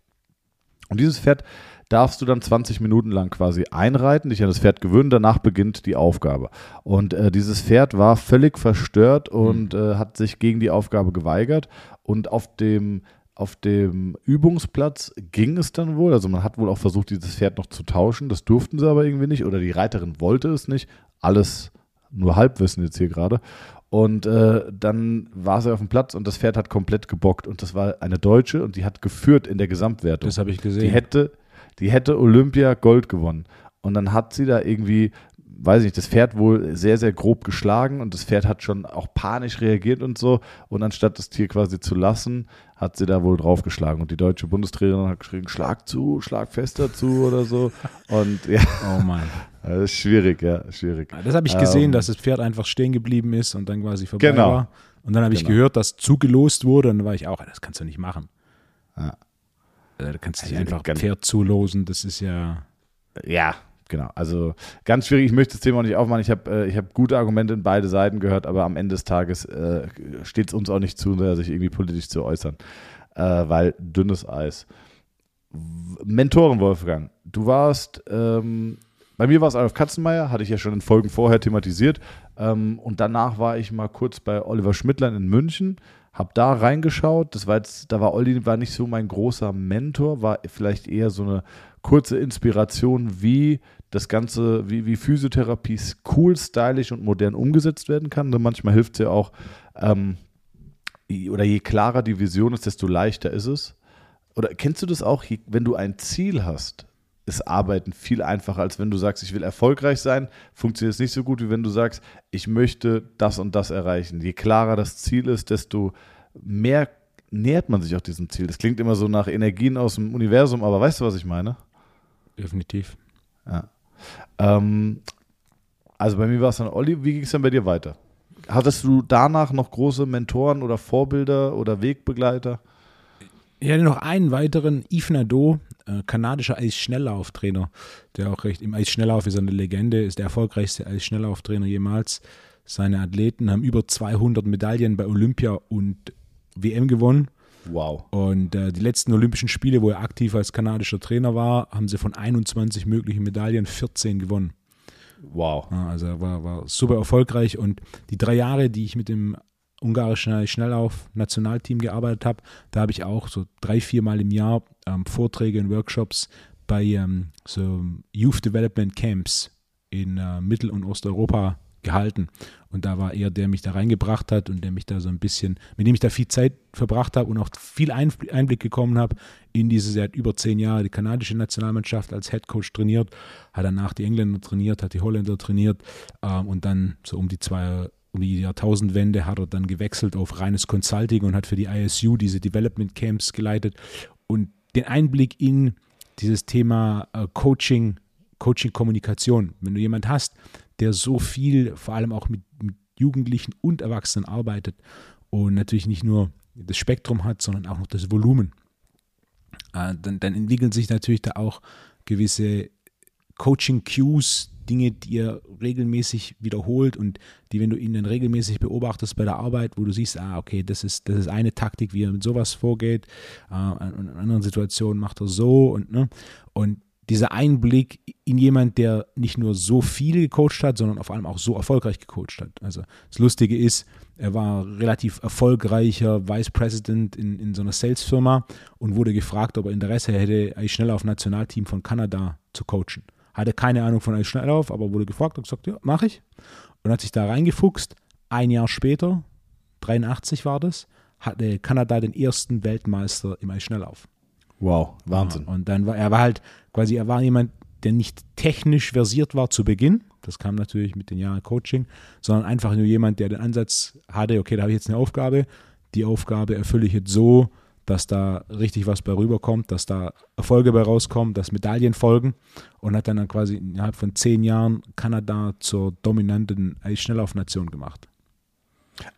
Und dieses Pferd darfst du dann 20 Minuten lang quasi einreiten, dich an das Pferd gewöhnen, danach beginnt die Aufgabe. Und äh, dieses Pferd war völlig verstört und äh, hat sich gegen die Aufgabe geweigert. Und auf dem, auf dem Übungsplatz ging es dann wohl. Also man hat wohl auch versucht, dieses Pferd noch zu tauschen. Das durften sie aber irgendwie nicht. Oder die Reiterin wollte es nicht. Alles nur Halbwissen jetzt hier gerade. Und äh, dann war sie auf dem Platz und das Pferd hat komplett gebockt. Und das war eine Deutsche und die hat geführt in der Gesamtwertung. Das habe ich gesehen. Die hätte, die hätte Olympia Gold gewonnen. Und dann hat sie da irgendwie, weiß ich nicht, das Pferd wohl sehr, sehr grob geschlagen und das Pferd hat schon auch panisch reagiert und so. Und anstatt das Tier quasi zu lassen, hat sie da wohl draufgeschlagen. Und die deutsche Bundestrainerin hat geschrien, schlag zu, schlag fester zu oder so. Und ja, oh Mann. Das ist schwierig, ja, schwierig. Das habe ich gesehen, Ähm, dass das Pferd einfach stehen geblieben ist und dann quasi vorbei Genau. war. Und dann habe ich Genau. gehört, dass zugelost wurde und dann war ich auch, das kannst du nicht machen. Ja. Also, da kannst du nicht Also, einfach ganz- Pferd zulosen, das ist ja. Ja, genau. Also ganz schwierig. Ich möchte das Thema auch nicht aufmachen. Ich habe äh, ich hab gute Argumente in beide Seiten gehört, aber am Ende des Tages äh, steht es uns auch nicht zu, äh, sich irgendwie politisch zu äußern, äh, weil dünnes Eis. Mentoren Wolfgang, du warst, ähm, bei mir war es Adolf Katzenmeier, hatte ich ja schon in Folgen vorher thematisiert. Ähm, und danach war ich mal kurz bei Oliver Schmidtlein in München, habe da reingeschaut. Das war jetzt, da war Olli war nicht so mein großer Mentor, war vielleicht eher so eine kurze Inspiration, wie das Ganze, wie, wie Physiotherapie cool, stylisch und modern umgesetzt werden kann. Und manchmal hilft es ja auch, ähm, oder je klarer die Vision ist, desto leichter ist es. Oder kennst du das auch, wenn du ein Ziel hast, ist Arbeiten viel einfacher, als wenn du sagst, ich will erfolgreich sein, funktioniert es nicht so gut, wie wenn du sagst, ich möchte das und das erreichen. Je klarer das Ziel ist, desto mehr nähert man sich auch diesem Ziel. Das klingt immer so nach Energien aus dem Universum, aber weißt du, was ich meine? definitiv. Ja. Ähm, also bei mir war es dann Olli. Wie ging es denn bei dir weiter? Hattest du danach noch große Mentoren oder Vorbilder oder Wegbegleiter? Ich hatte noch einen weiteren, Yves Nadeau, äh, kanadischer Eisschnelllauftrainer, der auch recht im Eisschnelllauf ist eine Legende, ist der erfolgreichste Eisschnelllauftrainer jemals. Seine Athleten haben über 200 Medaillen bei Olympia und WM gewonnen. Wow. Und äh, die letzten Olympischen Spiele, wo er aktiv als kanadischer Trainer war, haben sie von 21 möglichen Medaillen 14 gewonnen. Wow. Also er war, war super erfolgreich und die drei Jahre, die ich mit dem ungarischen Schnelllauf-Nationalteam gearbeitet habe, da habe ich auch so drei, vier Mal im Jahr ähm, Vorträge und Workshops bei ähm, so Youth Development Camps in äh, Mittel- und Osteuropa gehalten. Und da war er, der mich da reingebracht hat und der mich da so ein bisschen, mit dem ich da viel Zeit verbracht habe und auch viel Einblick bekommen habe in dieses, er hat über zehn Jahre die kanadische Nationalmannschaft als Head Coach trainiert, hat danach die Engländer trainiert, hat die Holländer trainiert ähm, und dann so um die zwei um die Jahrtausendwende hat er dann gewechselt auf reines Consulting und hat für die ISU diese Development Camps geleitet und den Einblick in dieses Thema äh, Coaching, Coaching-Kommunikation. Wenn du jemand hast, der so viel, vor allem auch mit, mit Jugendlichen und Erwachsenen arbeitet und natürlich nicht nur das Spektrum hat, sondern auch noch das Volumen, äh, dann, dann entwickeln sich natürlich da auch gewisse Coaching-Cues, Dinge, die ihr regelmäßig wiederholt und die, wenn du ihn dann regelmäßig beobachtest bei der Arbeit, wo du siehst, ah, okay, das ist, das ist eine Taktik, wie er mit sowas vorgeht, äh, in anderen Situationen macht er so und, ne, und dieser Einblick in jemand, der nicht nur so viel gecoacht hat, sondern vor allem auch so erfolgreich gecoacht hat. Also das Lustige ist, er war relativ erfolgreicher Vice President in, in so einer Sales-Firma und wurde gefragt, ob er Interesse hätte, eigentlich schneller auf Nationalteam von Kanada zu coachen. Hatte keine Ahnung von Eisschnelllauf, aber wurde gefragt und gesagt, ja, mache ich. Und hat sich da reingefuchst. Ein Jahr später, 83 war das, hatte Kanada den ersten Weltmeister im Eisschnelllauf. Wow, Wahnsinn. Ja, und dann war er war halt quasi, er war jemand, der nicht technisch versiert war zu Beginn. Das kam natürlich mit den Jahren Coaching, sondern einfach nur jemand, der den Ansatz hatte, okay, da habe ich jetzt eine Aufgabe. Die Aufgabe erfülle ich jetzt so, dass da richtig was bei rüberkommt, dass da Erfolge bei rauskommen, dass Medaillen folgen und hat dann, quasi innerhalb von zehn Jahren Kanada zur dominanten Eisschnelllaufnation gemacht.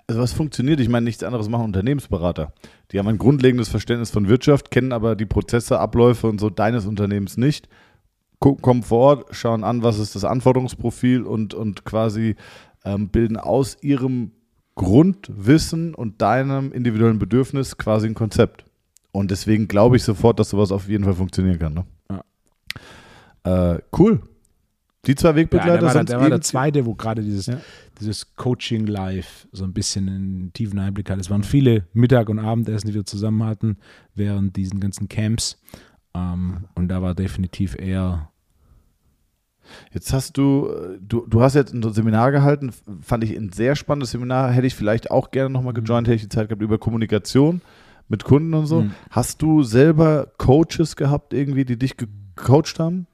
Also was funktioniert? Ich meine, nichts anderes machen Unternehmensberater. Die haben ein grundlegendes Verständnis von Wirtschaft, kennen aber die Prozesse, Abläufe und so deines Unternehmens nicht. Kommen vor Ort, schauen an, was ist das Anforderungsprofil und, und quasi ähm, bilden aus ihrem Grundwissen und deinem individuellen Bedürfnis quasi ein Konzept. Und deswegen glaube ich sofort, dass sowas auf jeden Fall funktionieren kann. Ne? Ja. Äh, cool. Die zwei Wegbegleiter ja, der war. Der war der zweite, wo gerade dieses, ja. dieses Coaching live so ein bisschen einen tiefen Einblick hat. Es waren viele Mittag- und Abendessen, die wir zusammen hatten während diesen ganzen Camps. Ähm, und da war definitiv eher Jetzt hast du, du, du hast jetzt ein Seminar gehalten, fand ich ein sehr spannendes Seminar, hätte ich vielleicht auch gerne nochmal mhm. gejoint, hätte ich die Zeit gehabt, über Kommunikation mit Kunden und so. Mhm. Hast du selber Coaches gehabt, irgendwie, die dich gecoacht haben?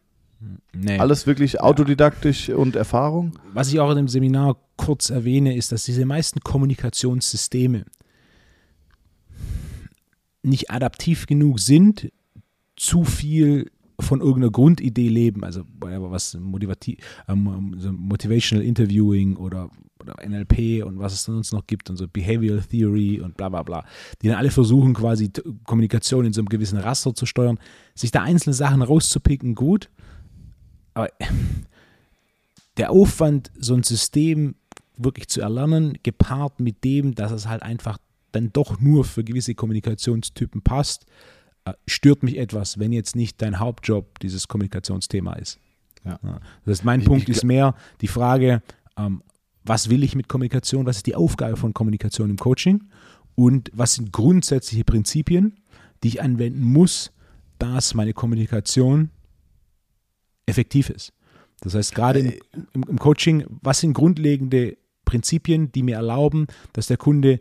Nee. Alles wirklich autodidaktisch ja. und Erfahrung? Was ich auch in dem Seminar kurz erwähne, ist, dass diese meisten Kommunikationssysteme nicht adaptiv genug sind, zu viel von irgendeiner Grundidee leben, also was ähm, Motivational Interviewing oder, oder, NLP und was es sonst noch gibt und so Behavioral Theory und bla bla bla, die dann alle versuchen quasi Kommunikation in so einem gewissen Raster zu steuern, sich da einzelne Sachen rauszupicken, gut, aber der Aufwand, so ein System wirklich zu erlernen, gepaart mit dem, dass es halt einfach dann doch nur für gewisse Kommunikationstypen passt, stört mich etwas, wenn jetzt nicht dein Hauptjob dieses Kommunikationsthema ist. Ja. Das heißt, mein ich, Punkt ich, ist mehr die Frage, ähm, was will ich mit Kommunikation, was ist die Aufgabe von Kommunikation im Coaching und was sind grundsätzliche Prinzipien, die ich anwenden muss, dass meine Kommunikation effektiv ist. Das heißt, gerade im, im, im Coaching, was sind grundlegende Prinzipien, die mir erlauben, dass der Kunde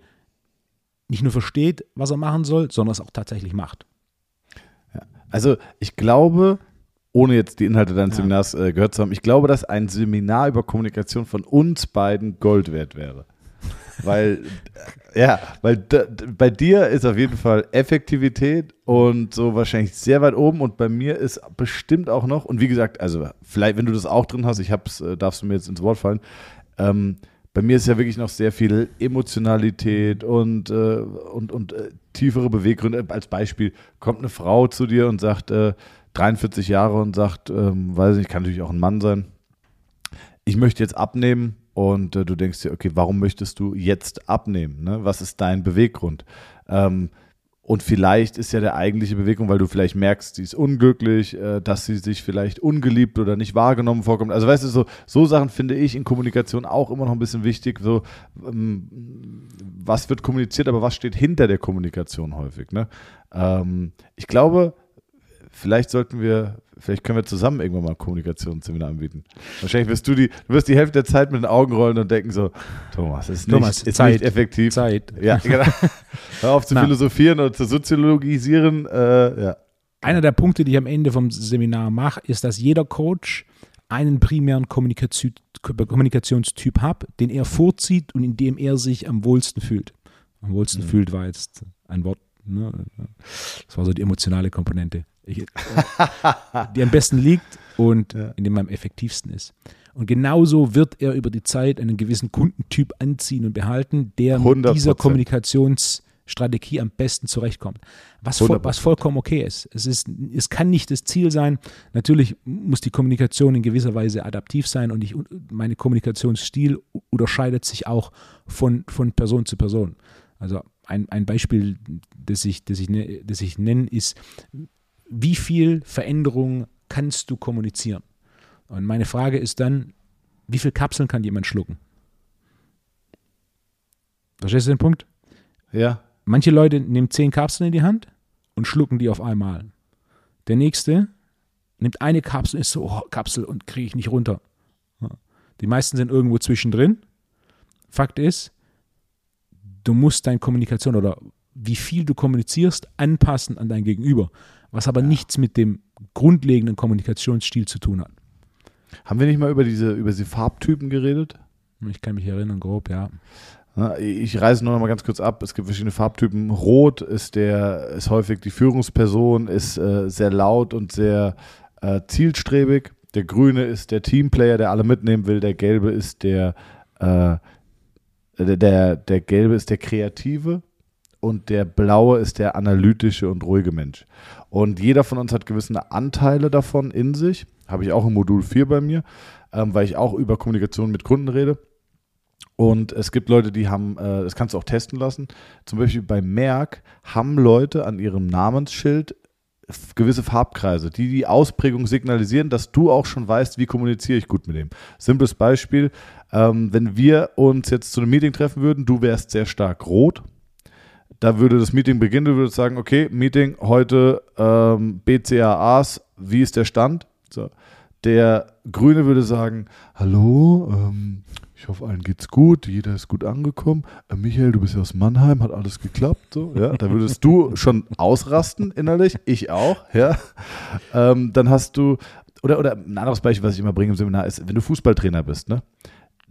nicht nur versteht, was er machen soll, sondern es auch tatsächlich macht. Also ich glaube, ohne jetzt die Inhalte deines ja. Seminars äh, gehört zu haben, ich glaube, dass ein Seminar über Kommunikation von uns beiden Gold wert wäre. weil, ja, weil bei dir ist auf jeden Fall Effektivität und so wahrscheinlich sehr weit oben und bei mir ist bestimmt auch noch, und wie gesagt, also vielleicht, wenn du das auch drin hast, ich hab's, äh, darfst du mir jetzt ins Wort fallen, ähm, bei mir ist ja wirklich noch sehr viel Emotionalität und, äh, und, und äh, tiefere Beweggründe. Als Beispiel kommt eine Frau zu dir und sagt, äh, 43 Jahre und sagt, ähm, weiß nicht, kann natürlich auch ein Mann sein, ich möchte jetzt abnehmen und äh, du denkst dir, okay, warum möchtest du jetzt abnehmen? Ne? Was ist dein Beweggrund? Ähm, und vielleicht ist ja der eigentliche Bewegung, weil du vielleicht merkst, sie ist unglücklich, äh, dass sie sich vielleicht ungeliebt oder nicht wahrgenommen vorkommt. Also weißt du, so, so Sachen finde ich in Kommunikation auch immer noch ein bisschen wichtig. So, ähm, was wird kommuniziert, aber was steht hinter der Kommunikation häufig. Ne? Ähm, ich glaube, vielleicht sollten wir, vielleicht können wir zusammen irgendwann mal ein Kommunikationsseminar anbieten. Wahrscheinlich wirst du die, du wirst die Hälfte der Zeit mit den Augen rollen und denken so, Thomas, ist, Thomas, nicht, ist Zeit, nicht effektiv. Zeit. Ja, genau. Hör auf zu Na. philosophieren oder zu soziologisieren. Äh, ja. Einer der Punkte, die ich am Ende vom Seminar mache, ist, dass jeder Coach einen primären Kommunikationstyp hat, den er vorzieht und in dem er sich am wohlsten fühlt. Am wohlsten mhm. fühlt war jetzt ein Wort. Ne? Das war so die emotionale Komponente die am besten liegt und ja. in dem man am effektivsten ist. Und genauso wird er über die Zeit einen gewissen Kundentyp anziehen und behalten, der 100%. mit dieser Kommunikationsstrategie am besten zurechtkommt. Was, voll, was vollkommen okay ist. Es, ist. es kann nicht das Ziel sein. Natürlich muss die Kommunikation in gewisser Weise adaptiv sein und ich, meine Kommunikationsstil unterscheidet sich auch von, von Person zu Person. Also ein, ein Beispiel, das ich, das, ich, ne, das ich nenne, ist, wie viel Veränderung kannst du kommunizieren? Und meine Frage ist dann, wie viele Kapseln kann jemand schlucken? Verstehst du den Punkt? Ja. Manche Leute nehmen zehn Kapseln in die Hand und schlucken die auf einmal. Der nächste nimmt eine Kapsel, ist so, oh, Kapsel und kriege ich nicht runter. Die meisten sind irgendwo zwischendrin. Fakt ist, du musst deine Kommunikation oder wie viel du kommunizierst, anpassen an dein Gegenüber was aber ja. nichts mit dem grundlegenden Kommunikationsstil zu tun hat. Haben wir nicht mal über diese, über diese Farbtypen geredet? Ich kann mich erinnern, grob, ja. Ich reise nur noch mal ganz kurz ab. Es gibt verschiedene Farbtypen. Rot ist der, ist häufig die Führungsperson, ist äh, sehr laut und sehr äh, zielstrebig. Der Grüne ist der Teamplayer, der alle mitnehmen will. Der Gelbe ist der, äh, der, der, der Gelbe ist der Kreative und der Blaue ist der analytische und ruhige Mensch. Und jeder von uns hat gewisse Anteile davon in sich. Habe ich auch im Modul 4 bei mir, ähm, weil ich auch über Kommunikation mit Kunden rede. Und es gibt Leute, die haben, äh, das kannst du auch testen lassen. Zum Beispiel bei Merck haben Leute an ihrem Namensschild gewisse Farbkreise, die die Ausprägung signalisieren, dass du auch schon weißt, wie kommuniziere ich gut mit dem. Simples Beispiel, ähm, wenn wir uns jetzt zu einem Meeting treffen würden, du wärst sehr stark rot, da würde das Meeting beginnen, du würdest sagen, okay, Meeting heute ähm, BCAAs, wie ist der Stand? So. Der Grüne würde sagen, hallo, ähm, ich hoffe, allen geht's gut, jeder ist gut angekommen. Äh, Michael, du bist ja aus Mannheim, hat alles geklappt. So, ja, da würdest du schon ausrasten innerlich, ich auch. Ja, ähm, dann hast du oder oder ein anderes Beispiel, was ich immer bringe im Seminar ist, wenn du Fußballtrainer bist, ne,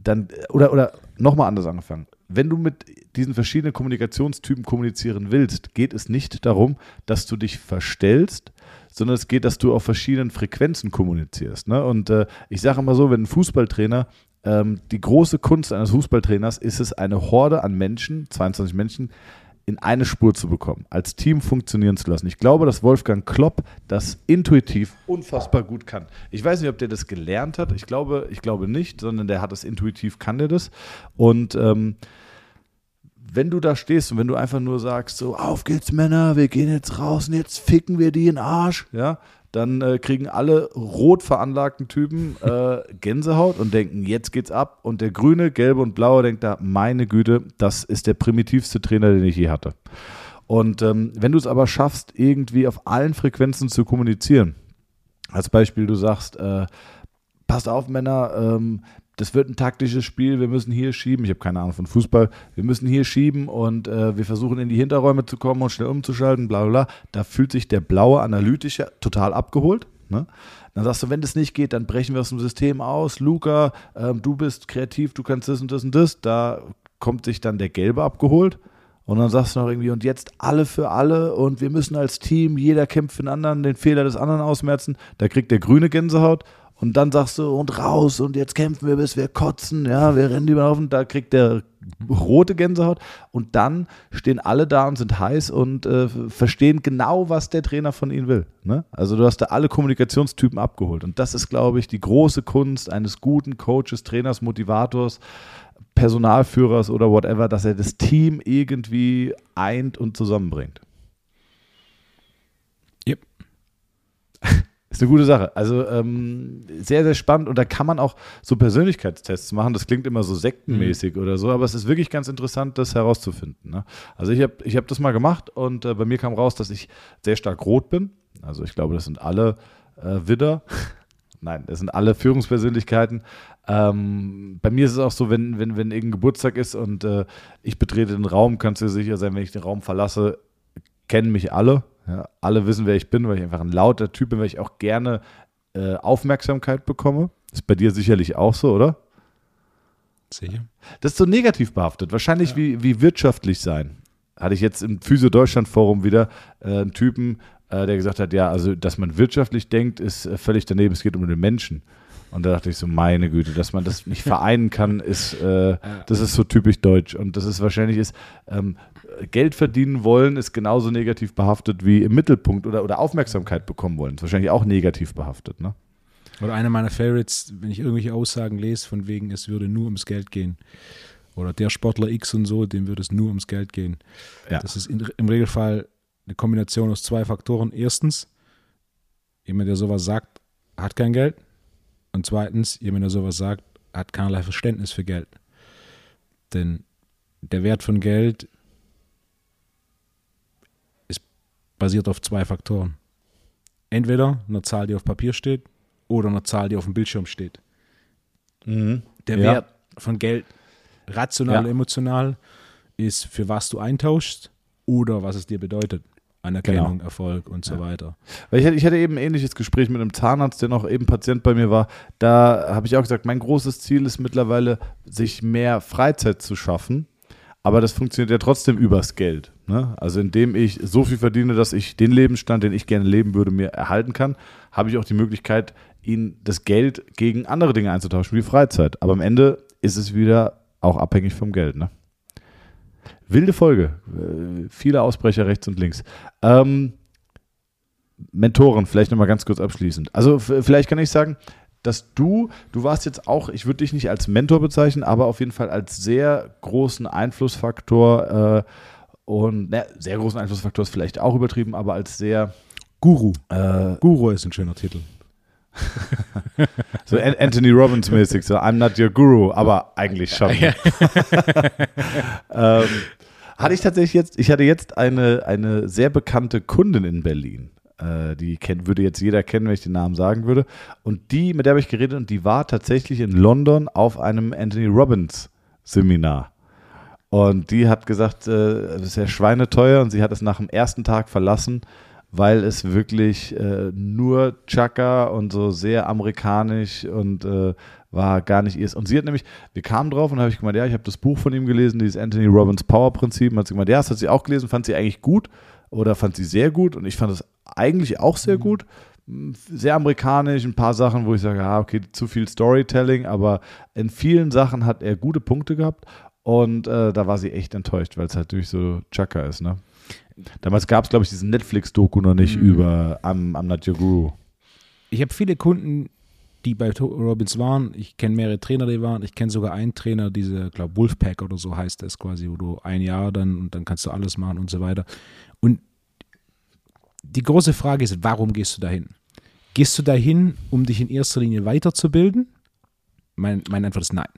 dann oder oder nochmal anders angefangen wenn du mit diesen verschiedenen Kommunikationstypen kommunizieren willst, geht es nicht darum, dass du dich verstellst, sondern es geht, dass du auf verschiedenen Frequenzen kommunizierst. Ne? Und äh, ich sage immer so, wenn ein Fußballtrainer, ähm, die große Kunst eines Fußballtrainers ist es, eine Horde an Menschen, 22 Menschen, in eine Spur zu bekommen, als Team funktionieren zu lassen. Ich glaube, dass Wolfgang Klopp das intuitiv unfassbar gut kann. Ich weiß nicht, ob der das gelernt hat. Ich glaube, ich glaube nicht, sondern der hat das intuitiv, kann der das. Und ähm, wenn du da stehst und wenn du einfach nur sagst, so, auf geht's Männer, wir gehen jetzt raus und jetzt ficken wir die in den Arsch, ja, dann äh, kriegen alle rot veranlagten Typen äh, Gänsehaut und denken, jetzt geht's ab. Und der grüne, gelbe und blaue denkt da, meine Güte, das ist der primitivste Trainer, den ich je hatte. Und ähm, wenn du es aber schaffst, irgendwie auf allen Frequenzen zu kommunizieren, als Beispiel, du sagst, äh, passt auf, Männer, ähm, das wird ein taktisches Spiel, wir müssen hier schieben, ich habe keine Ahnung von Fußball, wir müssen hier schieben und äh, wir versuchen in die Hinterräume zu kommen und schnell umzuschalten, bla bla bla. Da fühlt sich der blaue Analytische total abgeholt. Ne? Dann sagst du, wenn das nicht geht, dann brechen wir aus dem System aus. Luca, ähm, du bist kreativ, du kannst das und das und das. Da kommt sich dann der Gelbe abgeholt. Und dann sagst du noch irgendwie, und jetzt alle für alle und wir müssen als Team, jeder kämpft für den anderen, den Fehler des anderen ausmerzen. Da kriegt der grüne Gänsehaut und dann sagst du, und raus und jetzt kämpfen wir, bis wir kotzen, ja, wir rennen über den Da kriegt der rote Gänsehaut und dann stehen alle da und sind heiß und äh, verstehen genau, was der Trainer von ihnen will. Ne? Also du hast da alle Kommunikationstypen abgeholt und das ist, glaube ich, die große Kunst eines guten Coaches, Trainers, Motivators, Personalführers oder whatever, dass er das Team irgendwie eint und zusammenbringt. Yep. Ist eine gute Sache. Also ähm, sehr, sehr spannend und da kann man auch so Persönlichkeitstests machen. Das klingt immer so sektenmäßig mhm. oder so, aber es ist wirklich ganz interessant, das herauszufinden. Ne? Also ich habe ich hab das mal gemacht und äh, bei mir kam raus, dass ich sehr stark rot bin. Also ich glaube, das sind alle äh, Widder. Nein, das sind alle Führungspersönlichkeiten. Ähm, bei mir ist es auch so, wenn, wenn, wenn irgendein Geburtstag ist und äh, ich betrete den Raum, kannst du sicher sein, wenn ich den Raum verlasse, kennen mich alle. Ja, alle wissen, wer ich bin, weil ich einfach ein lauter Typ bin, weil ich auch gerne äh, Aufmerksamkeit bekomme. Ist bei dir sicherlich auch so, oder? Sicher. Das ist so negativ behaftet. Wahrscheinlich ja. wie, wie wirtschaftlich sein. Hatte ich jetzt im Physio Deutschland Forum wieder äh, einen Typen, äh, der gesagt hat, ja, also dass man wirtschaftlich denkt, ist äh, völlig daneben. Es geht um den Menschen. Und da dachte ich so, meine Güte, dass man das nicht vereinen kann, ist, äh, das ist so typisch deutsch. Und das ist wahrscheinlich ist, ähm, Geld verdienen wollen, ist genauso negativ behaftet wie im Mittelpunkt oder, oder Aufmerksamkeit bekommen wollen. Ist wahrscheinlich auch negativ behaftet, ne? Oder einer meiner Favorites, wenn ich irgendwelche Aussagen lese, von wegen, es würde nur ums Geld gehen. Oder der Sportler X und so, dem würde es nur ums Geld gehen. Ja. Das ist in, im Regelfall eine Kombination aus zwei Faktoren. Erstens, jemand, der sowas sagt, hat kein Geld. Und zweitens, jemand, der sowas sagt, hat keinerlei Verständnis für Geld. Denn der Wert von Geld ist basiert auf zwei Faktoren. Entweder eine Zahl, die auf Papier steht, oder eine Zahl, die auf dem Bildschirm steht. Mhm. Der ja. Wert von Geld, rational, ja. emotional, ist, für was du eintauschst oder was es dir bedeutet. Anerkennung, genau. Erfolg und so ja. weiter. Weil ich hatte, ich hatte eben ein ähnliches Gespräch mit einem Zahnarzt, der noch eben Patient bei mir war. Da habe ich auch gesagt, mein großes Ziel ist mittlerweile, sich mehr Freizeit zu schaffen. Aber das funktioniert ja trotzdem übers Geld. Ne? Also indem ich so viel verdiene, dass ich den Lebensstand, den ich gerne leben würde, mir erhalten kann, habe ich auch die Möglichkeit, ihn das Geld gegen andere Dinge einzutauschen, wie Freizeit. Aber am Ende ist es wieder auch abhängig vom Geld. Ne? Wilde Folge. Äh, viele Ausbrecher rechts und links. Ähm, Mentoren, vielleicht nochmal ganz kurz abschließend. Also vielleicht kann ich sagen, dass du, du warst jetzt auch, ich würde dich nicht als Mentor bezeichnen, aber auf jeden Fall als sehr großen Einflussfaktor äh, und na, sehr großen Einflussfaktor ist vielleicht auch übertrieben, aber als sehr Guru. Äh, Guru ist ein schöner Titel. so Anthony Robbins mäßig, so I'm not your guru, aber eigentlich schon. ähm, hatte ich tatsächlich jetzt, ich hatte jetzt eine, eine sehr bekannte Kundin in Berlin. Äh, die kennt, würde jetzt jeder kennen, wenn ich den Namen sagen würde. Und die, mit der habe ich geredet und die war tatsächlich in London auf einem Anthony Robbins Seminar. Und die hat gesagt, äh, das ist ja schweineteuer und sie hat es nach dem ersten Tag verlassen weil es wirklich äh, nur Chaka und so sehr amerikanisch und äh, war gar nicht ihrs. Und sie hat nämlich, wir kamen drauf und habe ich gemeint, ja, ich habe das Buch von ihm gelesen, dieses Anthony Robbins Power Prinzip. Und hat sie gemeint, ja, das hat sie auch gelesen, fand sie eigentlich gut oder fand sie sehr gut und ich fand es eigentlich auch sehr mhm. gut. Sehr amerikanisch, ein paar Sachen, wo ich sage, ja, okay, zu viel Storytelling, aber in vielen Sachen hat er gute Punkte gehabt und äh, da war sie echt enttäuscht, weil es halt durch so Chaka ist, ne? Damals gab es, glaube ich, diesen Netflix-Doku noch nicht mhm. über I'm, I'm Not Your Guru. Ich habe viele Kunden, die bei Robbins waren. Ich kenne mehrere Trainer, die waren. Ich kenne sogar einen Trainer, diese, glaube Wolfpack oder so heißt das quasi, wo du ein Jahr dann und dann kannst du alles machen und so weiter. Die große Frage ist, warum gehst du dahin? Gehst du dahin, um dich in erster Linie weiterzubilden? Mein, meine Antwort ist nein.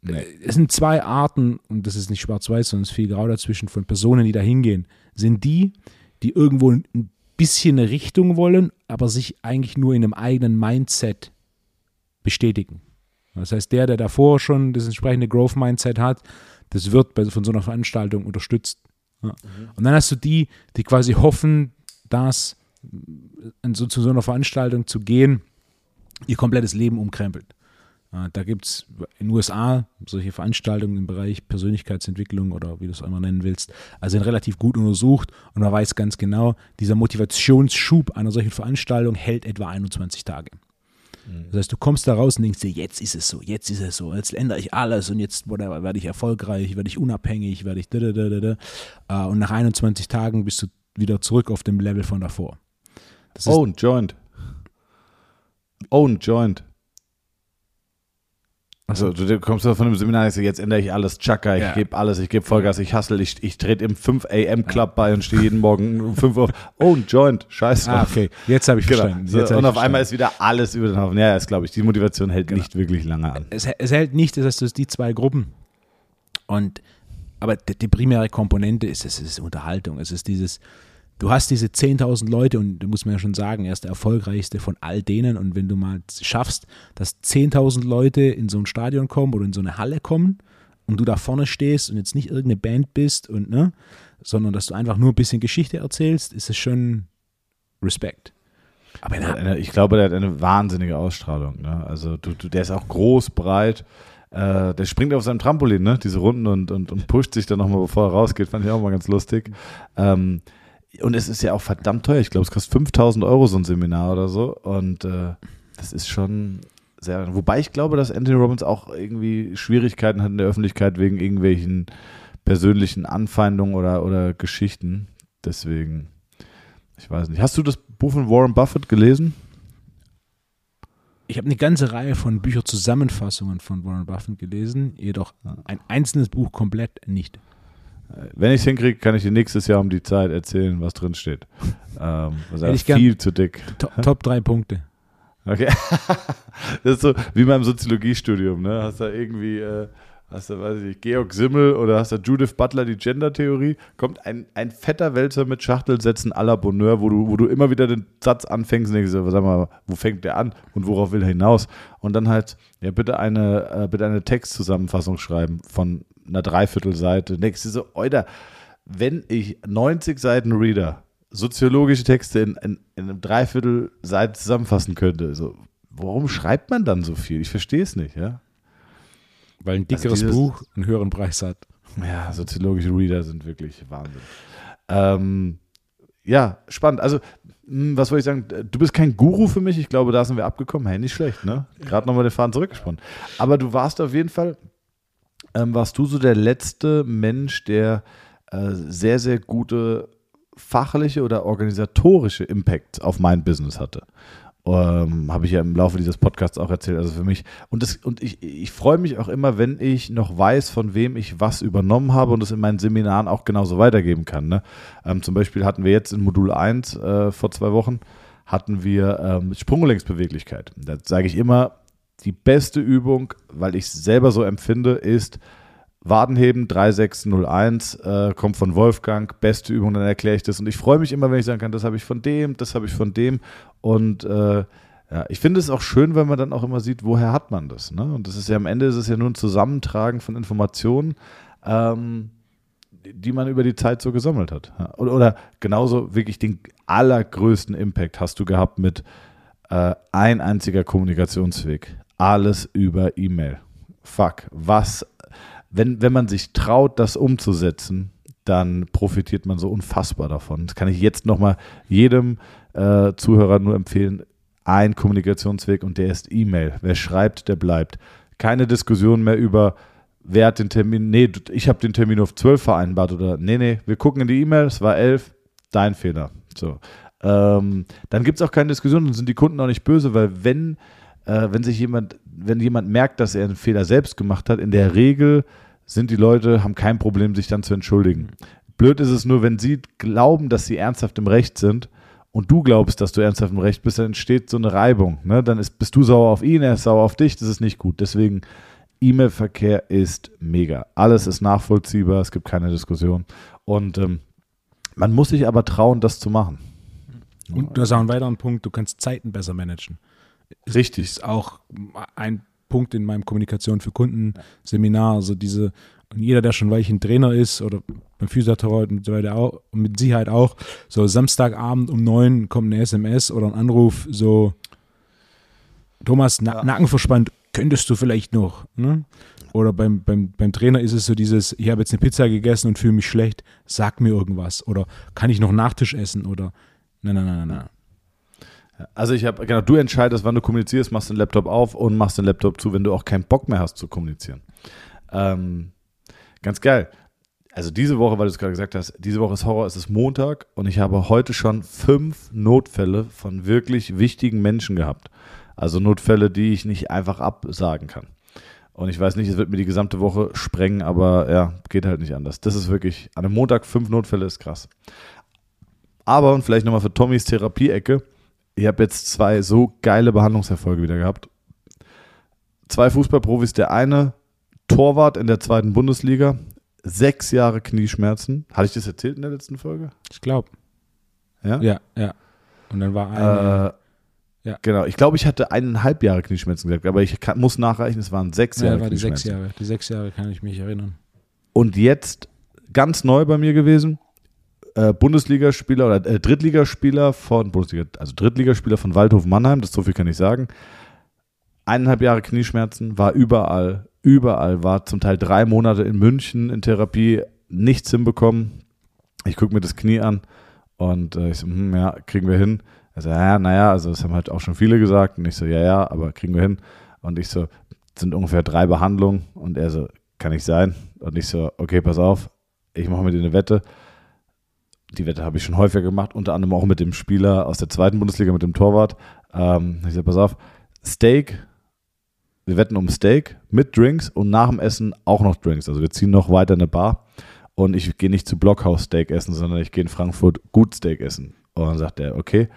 Nee. Es sind zwei Arten, und das ist nicht schwarz-weiß, sondern es ist viel grau dazwischen, von Personen, die da hingehen. Sind die, die irgendwo ein bisschen eine Richtung wollen, aber sich eigentlich nur in einem eigenen Mindset bestätigen. Das heißt, der, der davor schon das entsprechende Growth-Mindset hat, das wird bei, von so einer Veranstaltung unterstützt. Ja. Mhm. Und dann hast du die, die quasi hoffen, dass so, zu so einer Veranstaltung zu gehen, ihr komplettes Leben umkrempelt. Äh, da gibt es in den USA solche Veranstaltungen im Bereich Persönlichkeitsentwicklung oder wie du es auch immer nennen willst, also sind relativ gut untersucht und man weiß ganz genau, dieser Motivationsschub einer solchen Veranstaltung hält etwa 21 Tage. Mhm. Das heißt, du kommst da raus und denkst dir, jetzt ist es so, jetzt ist es so, jetzt ändere ich alles und jetzt werde ich erfolgreich, werde ich unabhängig, werde ich da, da, da, da. Äh, und nach 21 Tagen bist du wieder zurück auf dem Level von davor. Own Joint. Own Joint. Also du kommst von dem Seminar, ich so, jetzt ändere ich alles, Chaka, ich ja. gebe alles, ich gebe Vollgas, ich hustle, ich, ich trete im 5 AM Club bei und stehe jeden Morgen um 5 Uhr. Oh, ein Joint, scheiße. Ah, okay, jetzt habe ich genau. verstanden. So, und auf verstanden. einmal ist wieder alles über den Haufen. Ja, ist glaube ich, die Motivation hält genau. nicht wirklich lange an. Es, es hält nicht, das heißt, du hast die zwei Gruppen und aber die, primäre Komponente ist, es ist Unterhaltung, es ist dieses du hast diese 10.000 Leute und du musst mir ja schon sagen, er ist der erfolgreichste von all denen. Und wenn du mal schaffst, dass 10.000 Leute in so ein Stadion kommen oder in so eine Halle kommen und du da vorne stehst und jetzt nicht irgendeine Band bist und ne, sondern dass du einfach nur ein bisschen Geschichte erzählst, ist es schon Respekt. Aber eine, ich glaube, der hat eine wahnsinnige Ausstrahlung. Ne? Also du, du, der ist auch groß, breit. Äh, der springt auf seinem Trampolin, ne? diese Runden und, und, und pusht sich dann nochmal, bevor er rausgeht. Fand ich auch mal ganz lustig. Ähm, und es ist ja auch verdammt teuer. Ich glaube, es kostet 5000 Euro so ein Seminar oder so. Und äh, das ist schon sehr. Wobei ich glaube, dass Anthony Robbins auch irgendwie Schwierigkeiten hat in der Öffentlichkeit wegen irgendwelchen persönlichen Anfeindungen oder, oder Geschichten. Deswegen, ich weiß nicht. Hast du das Buch von Warren Buffett gelesen? Ich habe eine ganze Reihe von Bücherzusammenfassungen von Warren Buffett gelesen, jedoch ein einzelnes Buch komplett nicht. Wenn ich es hinkriege, kann ich dir nächstes Jahr um die Zeit erzählen, was drin steht. Ähm, also ich viel zu dick. Top, Top drei Punkte. Okay. das ist so wie beim Soziologiestudium, ne? Hast du irgendwie, äh, hast du, weiß ich nicht, Georg Simmel oder hast du Judith Butler die Gender-Theorie, kommt ein, ein fetter Wälzer mit Schachtelsätzen à la Bonheur, wo du, wo du immer wieder den Satz anfängst und denkst, sag mal, wo fängt der an und worauf will er hinaus? Und dann halt, ja, bitte eine, äh, bitte eine Textzusammenfassung schreiben von einer Dreiviertelseite. Du so, Alter, wenn ich 90 Seiten Reader soziologische Texte in, in, in einem Dreiviertelseite zusammenfassen könnte, so, warum schreibt man dann so viel? Ich verstehe es nicht, ja. Weil ein dickeres also dieses, Buch einen höheren Preis hat. Ja, soziologische Reader sind wirklich Wahnsinn. Ähm, ja, spannend. Also, hm, was wollte ich sagen? Du bist kein Guru für mich. Ich glaube, da sind wir abgekommen. Hey, nicht schlecht, ne? Gerade nochmal den Faden zurückgesponnen. Aber du warst auf jeden Fall ähm, warst du so der letzte Mensch, der äh, sehr, sehr gute fachliche oder organisatorische Impact auf mein Business hatte. Ähm, Habe ich ja im Laufe dieses Podcasts auch erzählt. Also für mich, und, das, und ich, ich freue mich auch immer, wenn ich noch weiß, von wem ich was übernommen habe und es in meinen Seminaren auch genauso weitergeben kann. Ne? Ähm, zum Beispiel hatten wir jetzt in Modul 1 äh, vor zwei Wochen, hatten wir ähm, Sprunggelenksbeweglichkeit. Da sage ich immer, die beste Übung, weil ich es selber so empfinde, ist Wadenheben 3601, äh, kommt von Wolfgang, beste Übung, dann erkläre ich das. Und ich freue mich immer, wenn ich sagen kann, das habe ich von dem, das habe ich von dem. Und äh, ja, ich finde es auch schön, wenn man dann auch immer sieht, woher hat man das. Ne? Und das ist ja am Ende ist es ja nur ein Zusammentragen von Informationen, ähm, die man über die Zeit so gesammelt hat. Oder, oder genauso wirklich den allergrößten Impact hast du gehabt mit äh, ein einziger Kommunikationsweg alles über E-Mail. Fuck, was, wenn, wenn man sich traut, das umzusetzen, dann profitiert man so unfassbar davon. Das kann ich jetzt nochmal jedem äh, Zuhörer nur empfehlen. Ein Kommunikationsweg und der ist E-Mail. Wer schreibt, der bleibt. Keine Diskussion mehr über, wer hat den Termin, nee, ich habe den Termin auf 12 vereinbart oder nee, nee, wir gucken in die E-Mail, es war 11, dein Fehler. So. Ähm, dann gibt es auch keine Diskussion und sind die Kunden auch nicht böse, weil wenn äh, wenn sich jemand, wenn jemand merkt, dass er einen Fehler selbst gemacht hat, in der Regel sind die Leute, haben kein Problem, sich dann zu entschuldigen. Blöd ist es nur, wenn sie glauben, dass sie ernsthaft im Recht sind und du glaubst, dass du ernsthaft im Recht bist, dann entsteht so eine Reibung. Ne? Dann ist, bist du sauer auf ihn, er ist sauer auf dich, das ist nicht gut. Deswegen, E-Mail-Verkehr ist mega. Alles ist nachvollziehbar, es gibt keine Diskussion. Und ähm, man muss sich aber trauen, das zu machen. Und du hast auch einen weiteren Punkt, du kannst Zeiten besser managen. Richtig. Ist auch ein Punkt in meinem Kommunikation für Kunden, Seminar, also diese, jeder, der schon weil ich ein Trainer ist oder beim Physiotherapeuten und so weiter auch, mit Sicherheit auch, so Samstagabend um neun kommt eine SMS oder ein Anruf, so Thomas, Na ja. Nacken verspannt, könntest du vielleicht noch. Ne? Oder beim, beim, beim Trainer ist es so dieses, ich habe jetzt eine Pizza gegessen und fühle mich schlecht, sag mir irgendwas. Oder kann ich noch Nachtisch essen? Oder nein, nein, nein, nein. Also ich habe, genau, du entscheidest, wann du kommunizierst, machst den Laptop auf und machst den Laptop zu, wenn du auch keinen Bock mehr hast zu kommunizieren. Ähm, ganz geil. Also diese Woche, weil du es gerade gesagt hast, diese Woche ist Horror, es ist Montag und ich habe heute schon fünf Notfälle von wirklich wichtigen Menschen gehabt. Also Notfälle, die ich nicht einfach absagen kann. Und ich weiß nicht, es wird mir die gesamte Woche sprengen, aber ja, geht halt nicht anders. Das ist wirklich, an einem Montag fünf Notfälle ist krass. Aber, und vielleicht nochmal für Tommys Therapie-Ecke, ich habe jetzt zwei so geile Behandlungserfolge wieder gehabt. Zwei Fußballprofis, der eine Torwart in der zweiten Bundesliga, sechs Jahre Knieschmerzen. Hatte ich das erzählt in der letzten Folge? Ich glaube. Ja? Ja, ja. Und dann war eine. Äh, ja. Genau, ich glaube, ich hatte eineinhalb Jahre Knieschmerzen gesagt, aber ich kann, muss nachreichen, es waren sechs ja, Jahre war die sechs Jahre. Die sechs Jahre kann ich mich erinnern. Und jetzt ganz neu bei mir gewesen, äh, Bundesligaspieler oder äh, Drittligaspieler von Bundesliga, also Drittligaspieler von Waldhof Mannheim, das so viel kann ich sagen. Eineinhalb Jahre Knieschmerzen, war überall, überall, war zum Teil drei Monate in München in Therapie, nichts hinbekommen. Ich gucke mir das Knie an und äh, ich so, hm, ja, kriegen wir hin. Also, ja, naja, also das haben halt auch schon viele gesagt. Und ich so, ja, ja, aber kriegen wir hin. Und ich so, sind ungefähr drei Behandlungen. Und er so, kann nicht sein. Und ich so, okay, pass auf, ich mache mit dir eine Wette. Die Wette habe ich schon häufiger gemacht, unter anderem auch mit dem Spieler aus der zweiten Bundesliga, mit dem Torwart. Ähm, ich so, pass auf, Steak, wir wetten um Steak mit Drinks und nach dem Essen auch noch Drinks. Also wir ziehen noch weiter eine Bar und ich gehe nicht zu Blockhaus Steak essen, sondern ich gehe in Frankfurt gut Steak essen. Und dann sagt er, okay.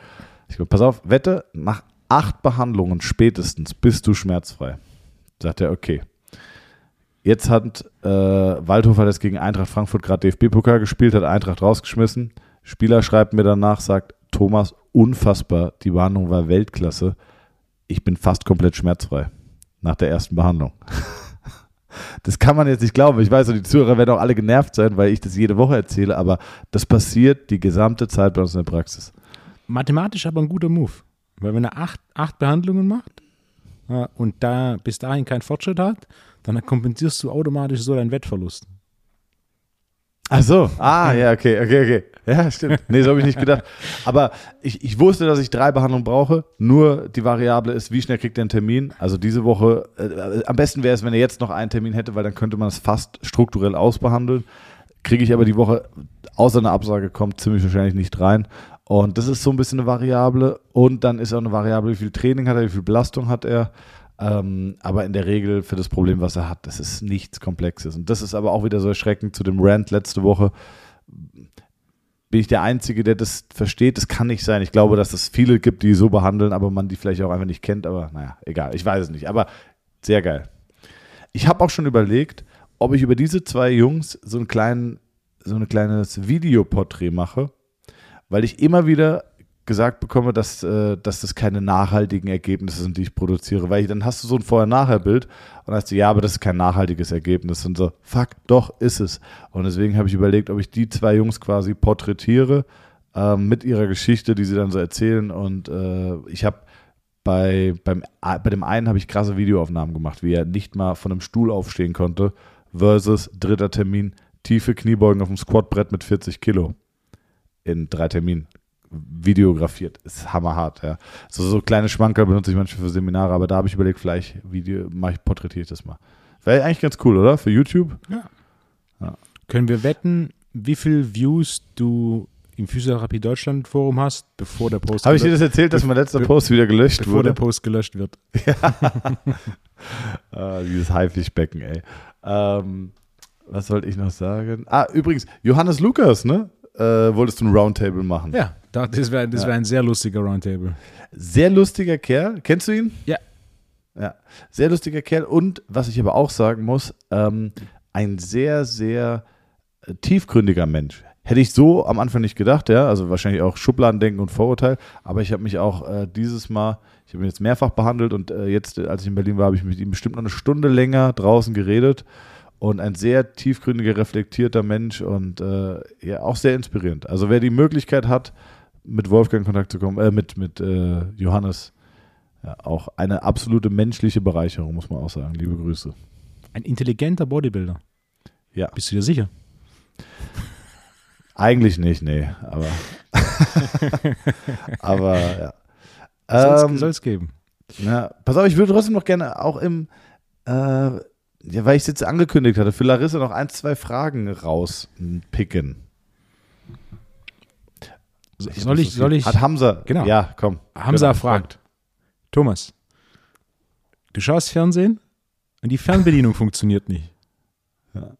Ich go, pass auf, wette, nach acht Behandlungen spätestens bist du schmerzfrei. Sagt er, okay. Jetzt hat äh, Waldhofer das gegen Eintracht Frankfurt gerade DFB-Pokal gespielt, hat Eintracht rausgeschmissen. Spieler schreibt mir danach, sagt, Thomas, unfassbar, die Behandlung war Weltklasse. Ich bin fast komplett schmerzfrei nach der ersten Behandlung. Das kann man jetzt nicht glauben. Ich weiß, die Zuhörer werden auch alle genervt sein, weil ich das jede Woche erzähle, aber das passiert die gesamte Zeit bei uns in der Praxis. Mathematisch aber ein guter Move. Weil wenn er acht, acht Behandlungen macht und da bis dahin keinen Fortschritt hat, dann kompensierst du automatisch so deinen Wettverlust. Ach so, ah, ja, okay, okay, okay. Ja, stimmt. Nee, so habe ich nicht gedacht. Aber ich, ich wusste, dass ich drei Behandlungen brauche. Nur die Variable ist, wie schnell kriegt er einen Termin? Also diese Woche, äh, am besten wäre es, wenn er jetzt noch einen Termin hätte, weil dann könnte man es fast strukturell ausbehandeln. Kriege ich aber die Woche, außer eine Absage kommt, ziemlich wahrscheinlich nicht rein. Und das ist so ein bisschen eine Variable. Und dann ist auch eine Variable, wie viel Training hat er, wie viel Belastung hat er. Ähm, aber in der Regel für das Problem, was er hat, das ist nichts Komplexes. Und das ist aber auch wieder so erschreckend zu dem Rant letzte Woche. Bin ich der Einzige, der das versteht? Das kann nicht sein. Ich glaube, dass es viele gibt, die so behandeln, aber man die vielleicht auch einfach nicht kennt. Aber naja, egal. Ich weiß es nicht. Aber sehr geil. Ich habe auch schon überlegt, ob ich über diese zwei Jungs so, einen kleinen, so ein kleines Videoporträt mache, weil ich immer wieder gesagt bekomme, dass, äh, dass das keine nachhaltigen Ergebnisse sind, die ich produziere. Weil ich, dann hast du so ein Vorher-Nachher-Bild und dann hast du, ja, aber das ist kein nachhaltiges Ergebnis. Und so, fuck, doch, ist es. Und deswegen habe ich überlegt, ob ich die zwei Jungs quasi porträtiere ähm, mit ihrer Geschichte, die sie dann so erzählen. Und äh, ich habe bei, beim, bei dem einen habe ich krasse Videoaufnahmen gemacht, wie er nicht mal von einem Stuhl aufstehen konnte, versus dritter Termin, tiefe Kniebeugen auf dem Squatbrett mit 40 Kilo in drei Terminen videografiert. Ist hammerhart, ja. So, so kleine Schmankerl benutze ich manchmal für Seminare, aber da habe ich überlegt, vielleicht Video, mache ich, porträtiere ich das mal. Wäre eigentlich ganz cool, oder? Für YouTube? Ja. ja. Können wir wetten, wie viel Views du im Physiotherapie Deutschland Forum hast, bevor der Post Habe ich dir das erzählt, dass mein letzter Post wieder gelöscht bevor wurde? der Post gelöscht wird. Ja. ah, dieses Haifischbecken, ey. Ähm, was wollte ich noch sagen? Ah, übrigens, Johannes Lukas, ne? Äh, wolltest du ein Roundtable machen? Ja, das wäre das wär ein sehr lustiger Roundtable. Sehr lustiger Kerl. Kennst du ihn? Ja. Ja, sehr lustiger Kerl. Und was ich aber auch sagen muss, ähm, ein sehr, sehr äh, tiefgründiger Mensch. Hätte ich so am Anfang nicht gedacht, ja. Also wahrscheinlich auch Schubladendenken und Vorurteil. Aber ich habe mich auch äh, dieses Mal, ich habe ihn jetzt mehrfach behandelt und äh, jetzt, als ich in Berlin war, habe ich mit ihm bestimmt noch eine Stunde länger draußen geredet. Und ein sehr tiefgründiger, reflektierter Mensch und äh, ja, auch sehr inspirierend. Also wer die Möglichkeit hat, mit Wolfgang in Kontakt zu kommen, äh, mit, mit äh, Johannes, Ja, auch eine absolute menschliche Bereicherung, muss man auch sagen. Liebe Grüße. Ein intelligenter Bodybuilder. Ja. Bist du dir sicher? Eigentlich nicht, nee, aber. aber ja. Soll es Ähm, geben. ja. Pass auf, ich würde trotzdem noch gerne auch im, äh, ja, weil ich es jetzt angekündigt hatte, für Larissa noch ein, zwei Fragen rauspicken. Soll ich, soll ich? Hat Hamza. Genau. Ja, komm. Hamza Genau, fragt. Thomas, du schaust Fernsehen und die Fernbedienung funktioniert nicht. Ja.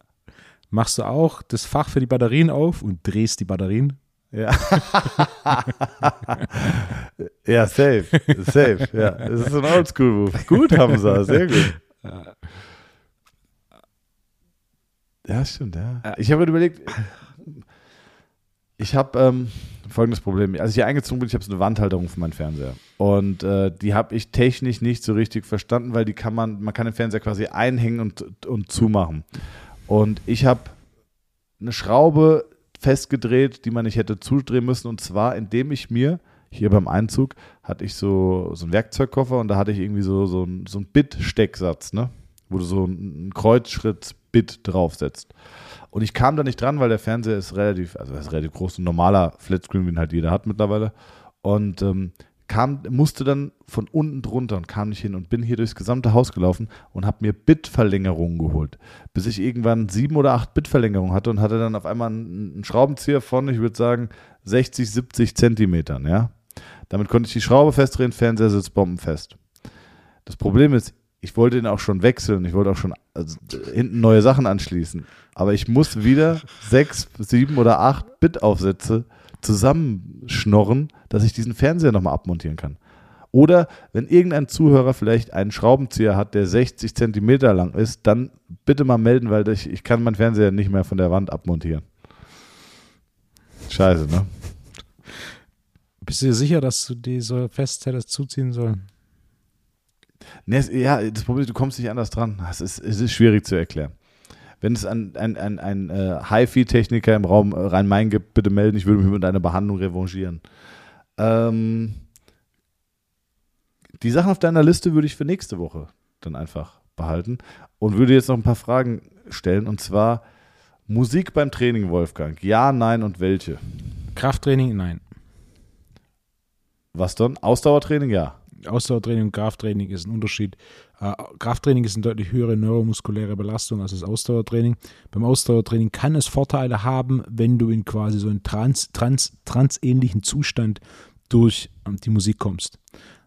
Machst du auch das Fach für die Batterien auf und drehst die Batterien? Ja. ja, safe. Safe. Ja. Das ist ein Oldschool-Move. Gut, Hamza, sehr gut. Ja, stimmt, ja. Ich habe mir überlegt, ich habe ähm, folgendes Problem. Als ich hier eingezogen bin, ich habe so eine Wandhalterung für meinen Fernseher. Und äh, die habe ich technisch nicht so richtig verstanden, weil die kann man, man kann den Fernseher quasi einhängen und, und zumachen. Und ich habe eine Schraube festgedreht, die man nicht hätte zudrehen müssen. Und zwar, indem ich mir, hier beim Einzug, hatte ich so, so einen Werkzeugkoffer und da hatte ich irgendwie so, so, ein, so einen Bit-Stecksatz, ne? wo du so einen Kreuzschritt-Bit draufsetzt. Und ich kam da nicht dran, weil der Fernseher ist relativ, also ist relativ groß, ein normaler Flatscreen, wie ihn halt jeder hat mittlerweile. Und ähm, kam, musste dann von unten drunter und kam nicht hin und bin hier durchs gesamte Haus gelaufen und habe mir Bit-Verlängerungen geholt, bis ich irgendwann sieben oder acht Bit-Verlängerungen hatte und hatte dann auf einmal einen, einen Schraubenzieher von, ich würde sagen, 60, 70 Zentimetern, ja. Damit konnte ich die Schraube festdrehen, Fernseher sitzt bombenfest. Das Problem ist, ich wollte ihn auch schon wechseln, ich wollte auch schon also, hinten neue Sachen anschließen. Aber ich muss wieder sechs, sieben oder acht Bit-Aufsätze zusammenschnorren, dass ich diesen Fernseher nochmal abmontieren kann. Oder wenn irgendein Zuhörer vielleicht einen Schraubenzieher hat, der 60 Zentimeter lang ist, dann bitte mal melden, weil ich, ich kann meinen Fernseher nicht mehr von der Wand abmontieren. Scheiße, ne? Bist du dir sicher, dass du diese fest hättest zuziehen sollen? Ja, das Problem ist, du kommst nicht anders dran. Es ist, es ist schwierig zu erklären. Wenn es ein, ein, ein, ein äh, HiFi-Techniker im Raum äh, Rhein-Main gibt, bitte melden. Ich würde mich mit einer Behandlung revanchieren. Ähm, die Sachen auf deiner Liste würde ich für nächste Woche dann einfach behalten und würde jetzt noch ein paar Fragen stellen. Und zwar Musik beim Training, Wolfgang. Ja, nein und welche? Krafttraining? Nein. Was dann? Ausdauertraining? Ja. Ausdauertraining und Krafttraining ist ein Unterschied. Äh, Krafttraining ist eine deutlich höhere neuromuskuläre Belastung als das Ausdauertraining. Beim Ausdauertraining kann es Vorteile haben, wenn du in quasi so einen trans, trans, transähnlichen Zustand durch ähm, die Musik kommst.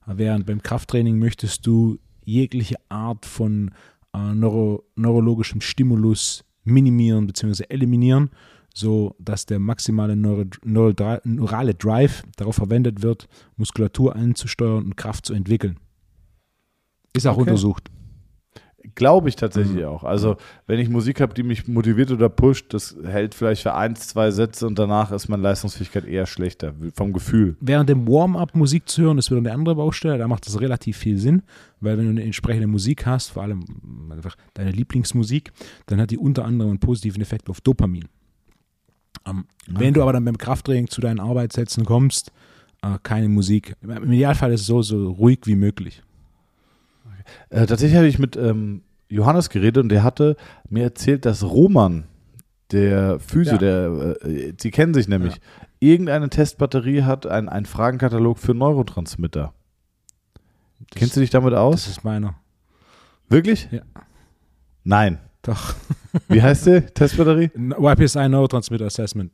Während beim Krafttraining möchtest du jegliche Art von äh, neuro, neurologischem Stimulus minimieren bzw. eliminieren, so dass der maximale neurale Drive darauf verwendet wird, Muskulatur anzusteuern und Kraft zu entwickeln. Ist auch Okay. untersucht. Glaube ich tatsächlich Mhm. auch. Also, wenn ich Musik habe, die mich motiviert oder pusht, das hält vielleicht für ein, zwei Sätze und danach ist meine Leistungsfähigkeit eher schlechter, vom Gefühl. Während dem Warm-up Musik zu hören, ist wieder eine andere Baustelle. Da macht das relativ viel Sinn, weil wenn du eine entsprechende Musik hast, vor allem einfach deine Lieblingsmusik, dann hat die unter anderem einen positiven Effekt auf Dopamin. Ähm, Wenn du aber dann beim Krafttraining zu deinen Arbeitssätzen kommst, äh, keine Musik. Im Idealfall ist es so, so ruhig wie möglich. Äh, tatsächlich habe ich mit ähm, Johannes geredet und der hatte mir erzählt, dass Roman, der Physio, Ja. der, äh, sie kennen sich nämlich, Ja. irgendeine Testbatterie hat, ein, einen Fragenkatalog für Neurotransmitter. Kennst du dich damit Das aus? ist meiner. Wirklich? Ja. Nein. Doch. Wie heißt die Testbatterie? YPSI Neurotransmitter Assessment.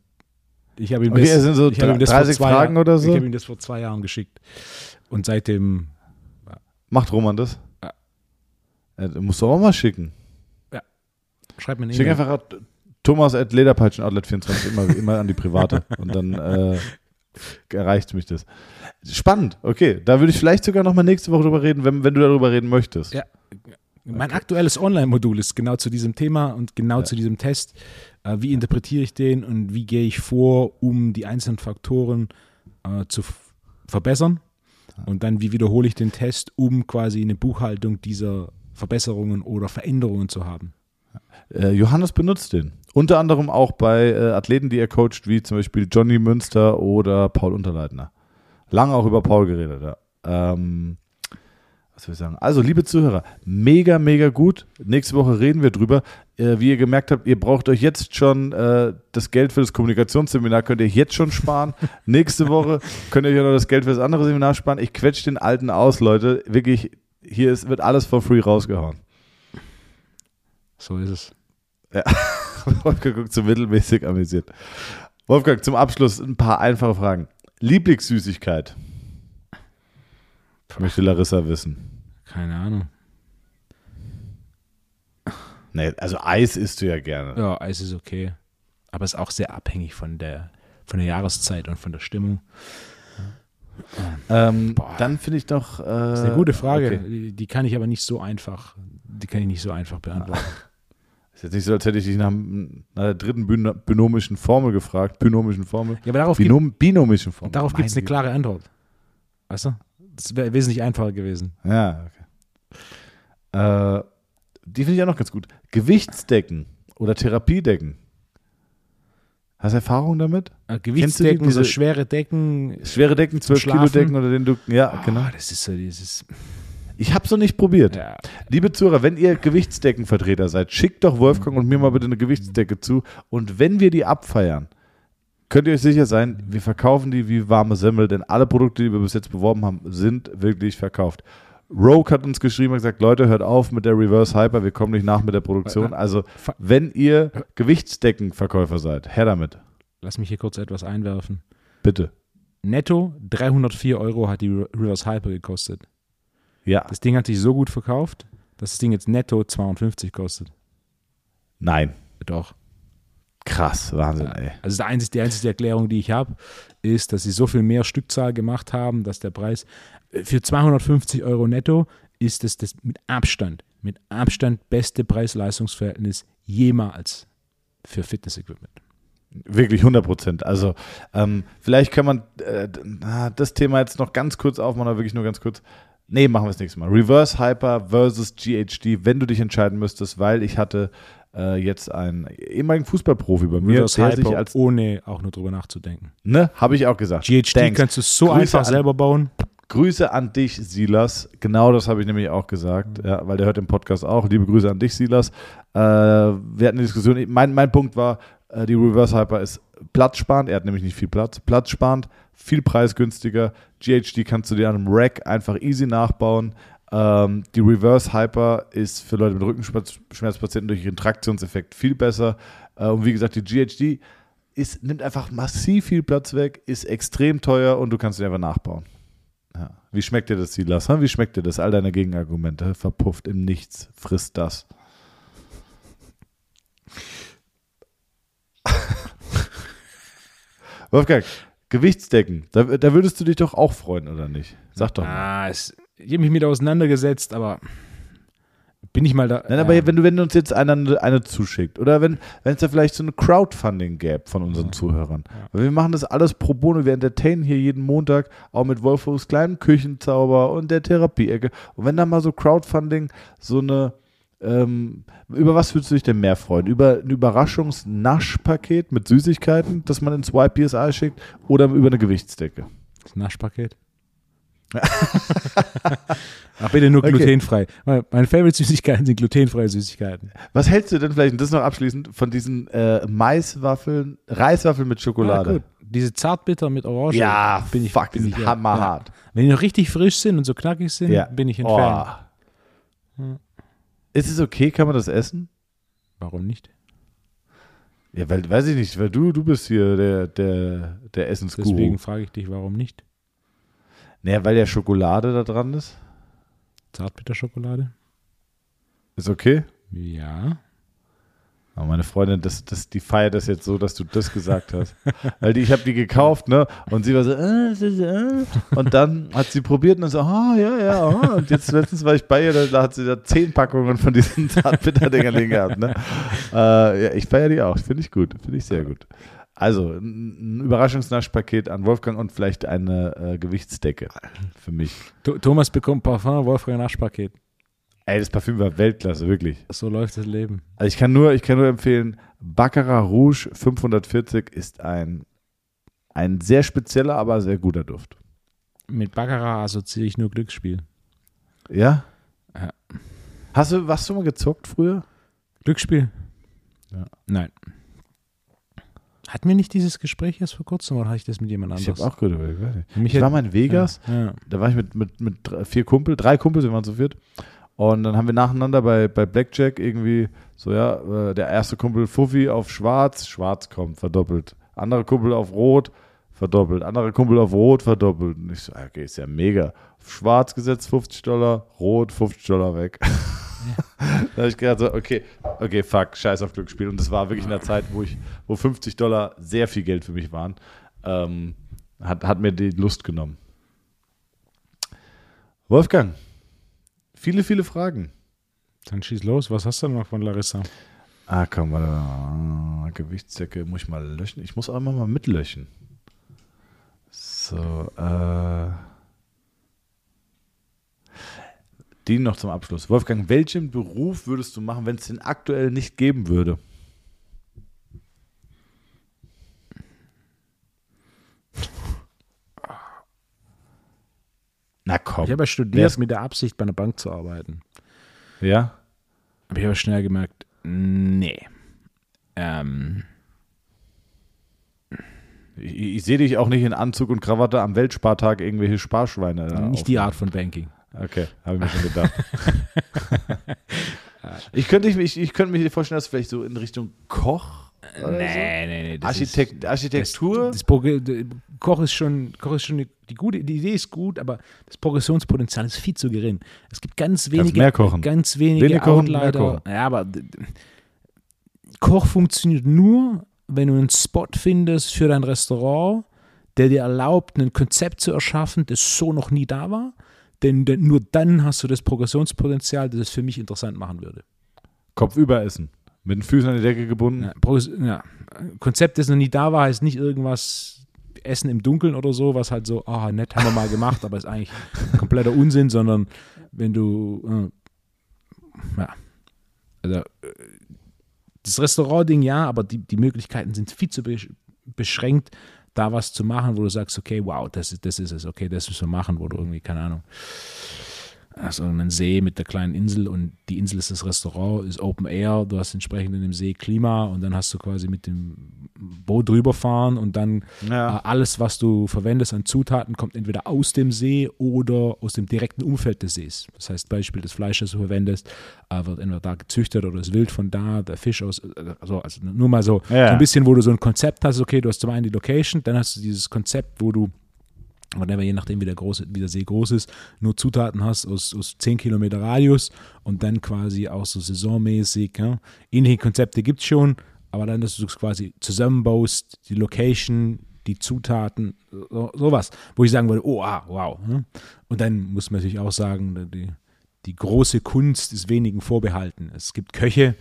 Ich habe ihm Okay, das, sind so ich habe ihm das 30 vor zwei Fragen Jahren- oder so? Ich habe ihm das vor zwei Jahren geschickt. Und seitdem Macht Roman das? Ja. Ja, du musst du auch mal schicken. schreibt mir eine Schick E-Mail. einfach Thomas at Lederpeitschen-Outlet24 immer, immer an die private und dann äh, erreicht mich das. Spannend, okay. Da würde ich vielleicht sogar noch mal nächste Woche drüber reden, wenn, wenn du darüber reden möchtest. Ja. Mein aktuelles Online-Modul ist genau zu diesem Thema und genau Ja. zu diesem Test. Äh, wie interpretiere ich den und wie gehe ich vor, um die einzelnen Faktoren äh, zu verbessern? Und dann, wie wiederhole ich den Test, um quasi eine Buchhaltung dieser Verbesserungen oder Veränderungen zu haben? Äh, Johannes benutzt den. Unter anderem auch bei äh, Athleten, die er coacht, wie zum Beispiel Johnny Münster oder Paul Unterleitner. Lange auch über Paul geredet, ja. Ähm, was ich sagen? Also, liebe Zuhörer, mega, mega gut. Nächste Woche reden wir drüber. Äh, wie ihr gemerkt habt, ihr braucht euch jetzt schon äh, das Geld für das Kommunikationsseminar, könnt ihr jetzt schon sparen. Nächste Woche könnt ihr euch auch noch das Geld für das andere Seminar sparen. Ich quetsche den alten aus, Leute. Wirklich, hier ist, wird alles for free rausgehauen. So ist es. Wolfgang guckt so mittelmäßig amüsiert. Wolfgang, zum Abschluss ein paar einfache Fragen. Lieblingssüßigkeit? Möchte Larissa wissen. Keine Ahnung. Nee, also Eis isst du ja gerne. Ja, Eis ist okay. Aber ist auch sehr abhängig von der, von der Jahreszeit und von der Stimmung. Ähm, dann finde ich doch. Äh, Das ist eine gute Frage. okay. Die, die kann ich aber nicht so einfach, die kann ich nicht so einfach beantworten. Ist jetzt nicht so, als hätte ich dich nach, nach der dritten bin binomischen Formel gefragt. Binomischen Formel. Ja, aber darauf gibt Binom binomischen Formel. darauf Meine gibt's eine klare Antwort. Weißt du? Das wäre wesentlich einfacher gewesen. Ja, okay. Äh, die finde ich auch noch ganz gut. Gewichtsdecken oder Therapiedecken. Hast du Erfahrung damit? Äh, du die- Gewichtsdecken, so diese- schwere Decken. Schwere Decken, 12 Kilo? Decken oder den du. Ja, genau. Ah, das ist so dieses. Ich habe es noch nicht probiert. Ja, Liebe Zuhörer, wenn ihr Gewichtsdeckenvertreter seid, schickt doch Wolfgang und mir mal bitte eine Gewichtsdecke zu. Und wenn wir die abfeiern, könnt ihr euch sicher sein, wir verkaufen die wie warme Semmel, denn alle Produkte, die wir bis jetzt beworben haben, sind wirklich verkauft. Rogue hat uns geschrieben und gesagt, Leute, hört auf mit der Reverse Hyper, wir kommen nicht nach mit der Produktion. Also, wenn ihr Gewichtsdeckenverkäufer seid, her damit. lass mich hier kurz etwas einwerfen. Bitte. Netto 304 Euro hat die Reverse Hyper gekostet. Ja. Das Ding hat sich so gut verkauft, dass das Ding jetzt netto 52 kostet. Nein. Doch. Krass, Wahnsinn, ey. Also die einzige, die einzige Erklärung, die ich habe, ist, dass sie so viel mehr Stückzahl gemacht haben, dass der Preis äh, für 250 Euro netto ist das, das mit Abstand, mit Abstand beste Preis-Leistungs-Verhältnis jemals für Fitness-Equipment. Wirklich 100 Prozent. Also ähm, vielleicht kann man äh, das Thema jetzt noch ganz kurz aufmachen, aber wirklich nur ganz kurz. Nee, machen wir das nächste Mal. Reverse Hyper versus GHD, wenn du dich entscheiden müsstest, weil ich hatte äh, jetzt einen ehemaligen Fußballprofi bei mir, Reverse der sich Hyper, als, ohne auch nur drüber nachzudenken. ne, habe ich auch gesagt. GHD Thanks. kannst du so Grüße einfach an- selber bauen. Grüße an dich, Silas. Genau das habe ich nämlich auch gesagt, ja, weil der hört den Podcast auch. Liebe Grüße an dich, Silas. Äh, wir hatten eine Diskussion. Mein, mein Punkt war, äh, die Reverse Hyper ist platzsparend. Er hat nämlich nicht viel Platz. Platzsparend, viel preisgünstiger. GHD kannst du dir an einem Rack einfach easy nachbauen. Ähm, die Reverse Hyper ist für Leute mit Rückenschmerzpatienten durch ihren Traktionseffekt viel besser. Äh, und wie gesagt, die GHD ist, nimmt einfach massiv viel Platz weg, ist extrem teuer und du kannst sie einfach nachbauen. Ja. Wie schmeckt dir das, Silas? Wie schmeckt dir das? All deine Gegenargumente verpufft im Nichts. Frisst das. Wolfgang, Gewichtsdecken. Da, da würdest du dich doch auch freuen, oder nicht? Sag doch mal. Ah, es, ich habe mich mit auseinandergesetzt, aber bin ich mal da. Nein, aber ja. wenn du, wenn uns jetzt einer eine zuschickt oder wenn wenn es da vielleicht so eine Crowdfunding gäbe von unseren Zuhörern. Weil wir machen das alles pro bono, wir entertainen hier jeden Montag auch mit Wolfos kleinen Küchenzauber und der Therapieecke. Und wenn da mal so Crowdfunding so eine ähm, über was würdest du dich denn mehr freuen? Über ein Überraschungsnaschpaket mit Süßigkeiten, das man ins YPSI schickt, oder über eine Gewichtsdecke? Das Naschpaket. Ach, bitte nur Okay. glutenfrei. Meine meine Favorite-Süßigkeiten sind glutenfreie Süßigkeiten. Was hältst du denn vielleicht, und das noch abschließend, von diesen äh, Maiswaffeln, Reiswaffeln mit Schokolade? Ah, gut. Diese Zartbitter mit Orange. Ja, bin ich, fuck, bin ich, hammerhart. Ja. Wenn die noch richtig frisch sind und so knackig sind, Ja. bin ich ein Oh. Fan. Hm. Ist es okay? Kann man das essen? Warum nicht? Ja, weil, weiß ich nicht, weil du, du bist hier der, der, der Essensguru. Deswegen frage ich dich, warum nicht? Naja, weil ja Schokolade da dran ist. Zartbitterschokolade? Ist okay? Ja. Aber meine Freundin, das, das, die feiert das jetzt so, dass du das gesagt hast. Weil die, ich habe die gekauft, ne? Und sie war so, äh, äh. und dann hat sie probiert und so, ah, ja, ja, ah. und jetzt letztens war ich bei ihr, da, da hat sie da zehn Packungen von diesen Zartbitterdingern liegen gehabt, ne? Äh, ja, ich feiere die auch, finde ich gut, finde ich sehr gut. Also, ein Überraschungsnaschpaket an Wolfgang und vielleicht eine äh, Gewichtsdecke für mich. Th- Thomas bekommt Parfum, Wolfgang Naschpaket. Ey, das Parfüm war Weltklasse, wirklich. So läuft das Leben. Also ich kann nur, ich kann nur empfehlen, Baccarat Rouge 540 ist ein, ein sehr spezieller, aber sehr guter Duft. Mit Baccarat assoziiere ich nur Glücksspiel. Ja? Ja. Hast du, warst du mal gezockt früher? Glücksspiel? Ja. Nein. Hatten wir nicht dieses Gespräch erst vor kurzem oder hatte ich das mit jemand Ich anderes? habe auch weiß nicht. Mich Ich war mal in Vegas. Ja, ja. Da war ich mit, mit, mit drei- vier Kumpel, drei Kumpels, wir waren zu viert. Und dann haben wir nacheinander bei, bei Blackjack irgendwie so, ja, äh, der erste Kumpel Fuffi auf Schwarz, Schwarz kommt, verdoppelt. Anderer Kumpel auf Rot, verdoppelt. Anderer Kumpel auf Rot, verdoppelt. Und ich so, okay, ist ja mega. Auf Schwarz gesetzt 50 Dollar, Rot 50 Dollar weg. da habe ich gedacht so, okay, okay, fuck, scheiß auf Glücksspiel. Und das war wirklich in der Zeit, wo ich, wo 50 Dollar sehr viel Geld für mich waren. Ähm, hat, hat mir die Lust genommen. Wolfgang, viele, viele Fragen. Dann schieß los. Was hast du denn noch von Larissa? Ah, komm, warte mal. Gewichtsdecke muss ich mal löschen. Ich muss auch immer mal mitlöschen. So, äh. Die noch zum Abschluss. Wolfgang, welchen Beruf würdest du machen, wenn es den aktuell nicht geben würde? Na komm. Ich habe ja studiert Wär's- mit der Absicht, bei einer Bank zu arbeiten. ja? Aber ich habe schnell gemerkt, nee. Ähm, Ich, ich sehe dich auch nicht in Anzug und Krawatte am Weltspartag irgendwelche Sparschweine. nicht die aufnehmen. Art von Banking. Okay, habe ich mir schon gedacht. ich, könnte, ich, ich, könnte mir vorstellen, dass vielleicht so in Richtung Koch oder nee, nee, nee. so. Architekt, Architektur. Das, das Koch ist schon, Koch ist schon eine, die gute, die Idee ist gut, aber das Progressionspotenzial ist viel zu gering. Es gibt ganz wenige, mehr kochen. ganz wenige Wenig Outlier. kochen. Ja, aber Koch funktioniert nur, wenn du einen Spot findest für dein Restaurant, der dir erlaubt, ein Konzept zu erschaffen, das so noch nie da war. Denn, denn nur dann hast du das Progressionspotenzial, das es für mich interessant machen würde. Kopf über essen. Mit den Füßen an die Decke gebunden. Ja, ja. Konzept, das noch nie da war, heißt nicht irgendwas Essen im Dunkeln oder so, was halt so, ah, nett, haben wir mal gemacht, aber ist eigentlich kompletter Unsinn, sondern wenn du, äh, ja, also äh, das Restaurant-Ding ja, aber die, die Möglichkeiten sind viel zu besch beschränkt, da was zu machen, wo du sagst, okay, wow, das ist, das ist es, okay, das müssen wir machen, wo du irgendwie, keine Ahnung, hast einen See mit der kleinen Insel und die Insel ist das Restaurant, ist Open Air, du hast entsprechend in dem See Klima und dann hast du quasi mit dem Boot drüber fahren und dann Ja. äh, alles, was du verwendest an Zutaten, kommt entweder aus dem See oder aus dem direkten Umfeld des Sees. Das heißt, Beispiel, das Fleisch, das du verwendest, äh, wird entweder da gezüchtet oder ist wild von da, der Fisch aus, also, also nur mal so, Ja. so ein bisschen, wo du so ein Konzept hast, okay, du hast zum einen die Location, dann hast du dieses Konzept, wo du whatever, je nachdem, wie der, große, wie der See groß ist, nur Zutaten hast aus, aus 10 Kilometer Radius und dann quasi auch so saisonmäßig. Ja. Ähnliche Konzepte gibt es schon, aber dann, dass du es quasi zusammenbaust, die Location, die Zutaten, so, sowas, wo ich sagen würde, oh, ah, wow. Ja. Und dann muss man natürlich auch sagen, die, die große Kunst ist wenigen vorbehalten. Es gibt Köche,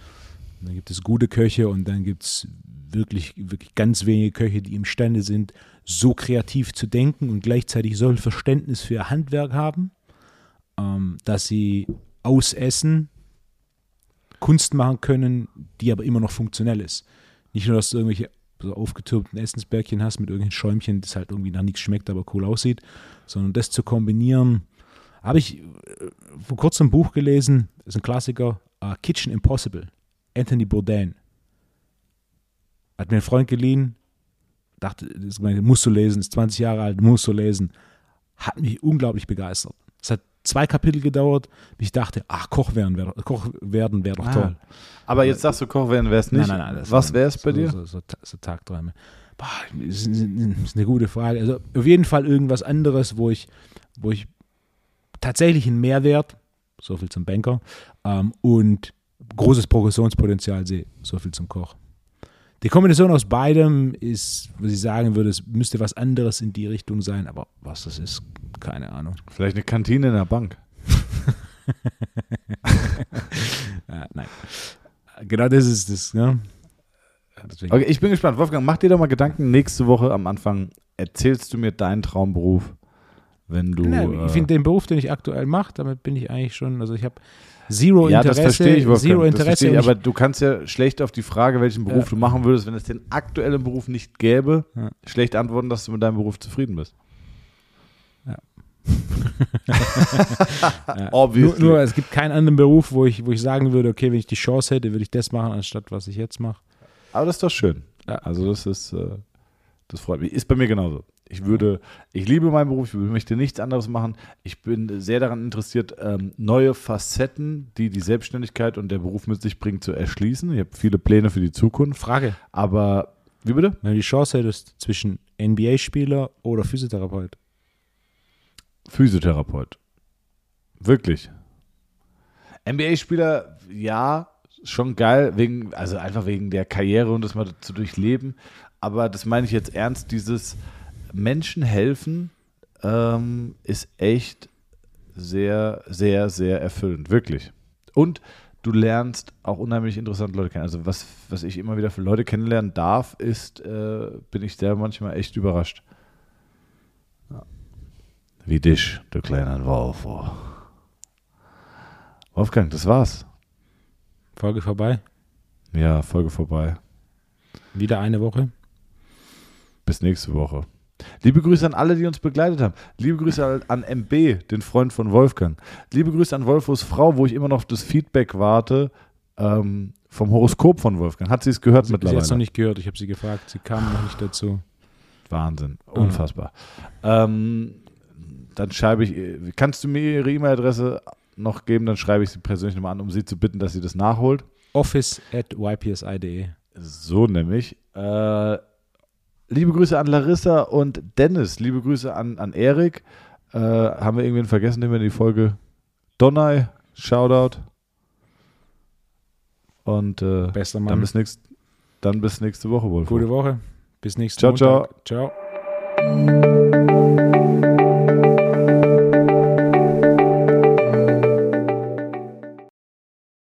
dann gibt es gute Köche und dann gibt es wirklich, wirklich ganz wenige Köche, die imstande sind, so kreativ zu denken und gleichzeitig so ein Verständnis für ihr Handwerk haben, ähm, dass sie aus Essen Kunst machen können, die aber immer noch funktionell ist. Nicht nur, dass du irgendwelche so aufgetürmten Essensbärchen hast mit irgendwelchen Schäumchen, das halt irgendwie nach nichts schmeckt, aber cool aussieht, sondern das zu kombinieren. Habe ich äh, vor kurzem ein Buch gelesen, ist ein Klassiker, uh, Kitchen Impossible, Anthony Bourdain. Hat mir ein Freund geliehen, dachte, das musst du lesen, ist 20 Jahre alt, musst du lesen. Hat mich unglaublich begeistert. Es hat zwei Kapitel gedauert, bis ich dachte, ach, Koch werden wäre Koch werden wär doch Ah. toll. Aber jetzt sagst du, Koch werden wäre es nicht. Nein, nein, nein. Was wäre es bei so, dir? So, so, so Tagträume. Boah, das ist, ist eine gute Frage. Also auf jeden Fall irgendwas anderes, wo ich, wo ich tatsächlich einen Mehrwert, so viel zum Banker, ähm, und großes Progressionspotenzial sehe, so viel zum Koch. Die Kombination aus beidem ist, was ich sagen würde, es müsste was anderes in die Richtung sein, aber was das ist, keine Ahnung. Vielleicht eine Kantine in der Bank. Äh, nein. Genau das ist das, ne? Deswegen. Okay, ich bin gespannt. Wolfgang, mach dir doch mal Gedanken. Nächste Woche am Anfang erzählst du mir deinen Traumberuf, wenn du. Nein, äh, ich finde den Beruf, den ich aktuell mache, damit bin ich eigentlich schon, also ich habe zero ja, Interesse, das verstehe ich, Wolfgang. zero Interesse. verstehe ich, aber du kannst ja schlecht auf die Frage, welchen Beruf Ja. du machen würdest, wenn es den aktuellen Beruf nicht gäbe, Ja. schlecht antworten, dass du mit deinem Beruf zufrieden bist. Ja. Obviously. Nur, nur, es gibt keinen anderen Beruf, wo ich, wo ich sagen würde, okay, wenn ich die Chance hätte, würde ich das machen, anstatt was ich jetzt mache. Aber das ist doch schön. Ja. Also das ist, äh, das freut mich. Ist bei mir genauso. Ich würde, ich liebe meinen Beruf, ich möchte nichts anderes machen. Ich bin sehr daran interessiert, ähm, neue Facetten, die die Selbstständigkeit und der Beruf mit sich bringt, zu erschließen. Ich habe viele Pläne für die Zukunft. Frage, Aber, wie bitte? wenn du die Chance hättest zwischen NBA-Spieler oder Physiotherapeut. Physiotherapeut. Wirklich. NBA-Spieler, ja, schon geil, wegen, also einfach wegen der Karriere und das mal zu durchleben. Aber das meine ich jetzt ernst, dieses Menschen helfen ähm, ist echt sehr, sehr, sehr erfüllend. Wirklich. Und du lernst auch unheimlich interessante Leute kennen. Also was, was ich immer wieder für Leute kennenlernen darf, ist, äh, bin ich sehr manchmal echt überrascht. Ja. Wie dich, du kleiner Wolf. Oh. Wolfgang, das war's. Folge vorbei. Ja, Folge vorbei. Wieder eine Woche. Bis nächste Woche. Liebe Grüße an alle, die uns begleitet haben. Liebe Grüße an MB, den Freund von Wolfgang. Liebe Grüße an Wolfos Frau, wo ich immer noch auf das Feedback warte ähm, vom Horoskop von Wolfgang. Hat sie es gehört Sie mittlerweile? jetzt noch nicht gehört. Ich habe sie gefragt. Sie kam noch nicht dazu. Wahnsinn, unfassbar. Ähm, dann schreibe ich, kannst du mir ihre E-Mail-Adresse noch geben, dann schreibe ich sie persönlich nochmal an, um sie zu bitten, dass sie das nachholt. Office at ypsi.de. So nämlich. Äh, liebe Grüße an Larissa und Dennis. Liebe Grüße an, an Erik. Äh, haben wir irgendwen vergessen, den wir in die Folge Donai, Shoutout. Und äh, Bester dann, Mann. bis nächst, dann bis nächste Woche, Wolf. Gute Woche. Bis nächsten Ciao, ciao. Montag. Ciao.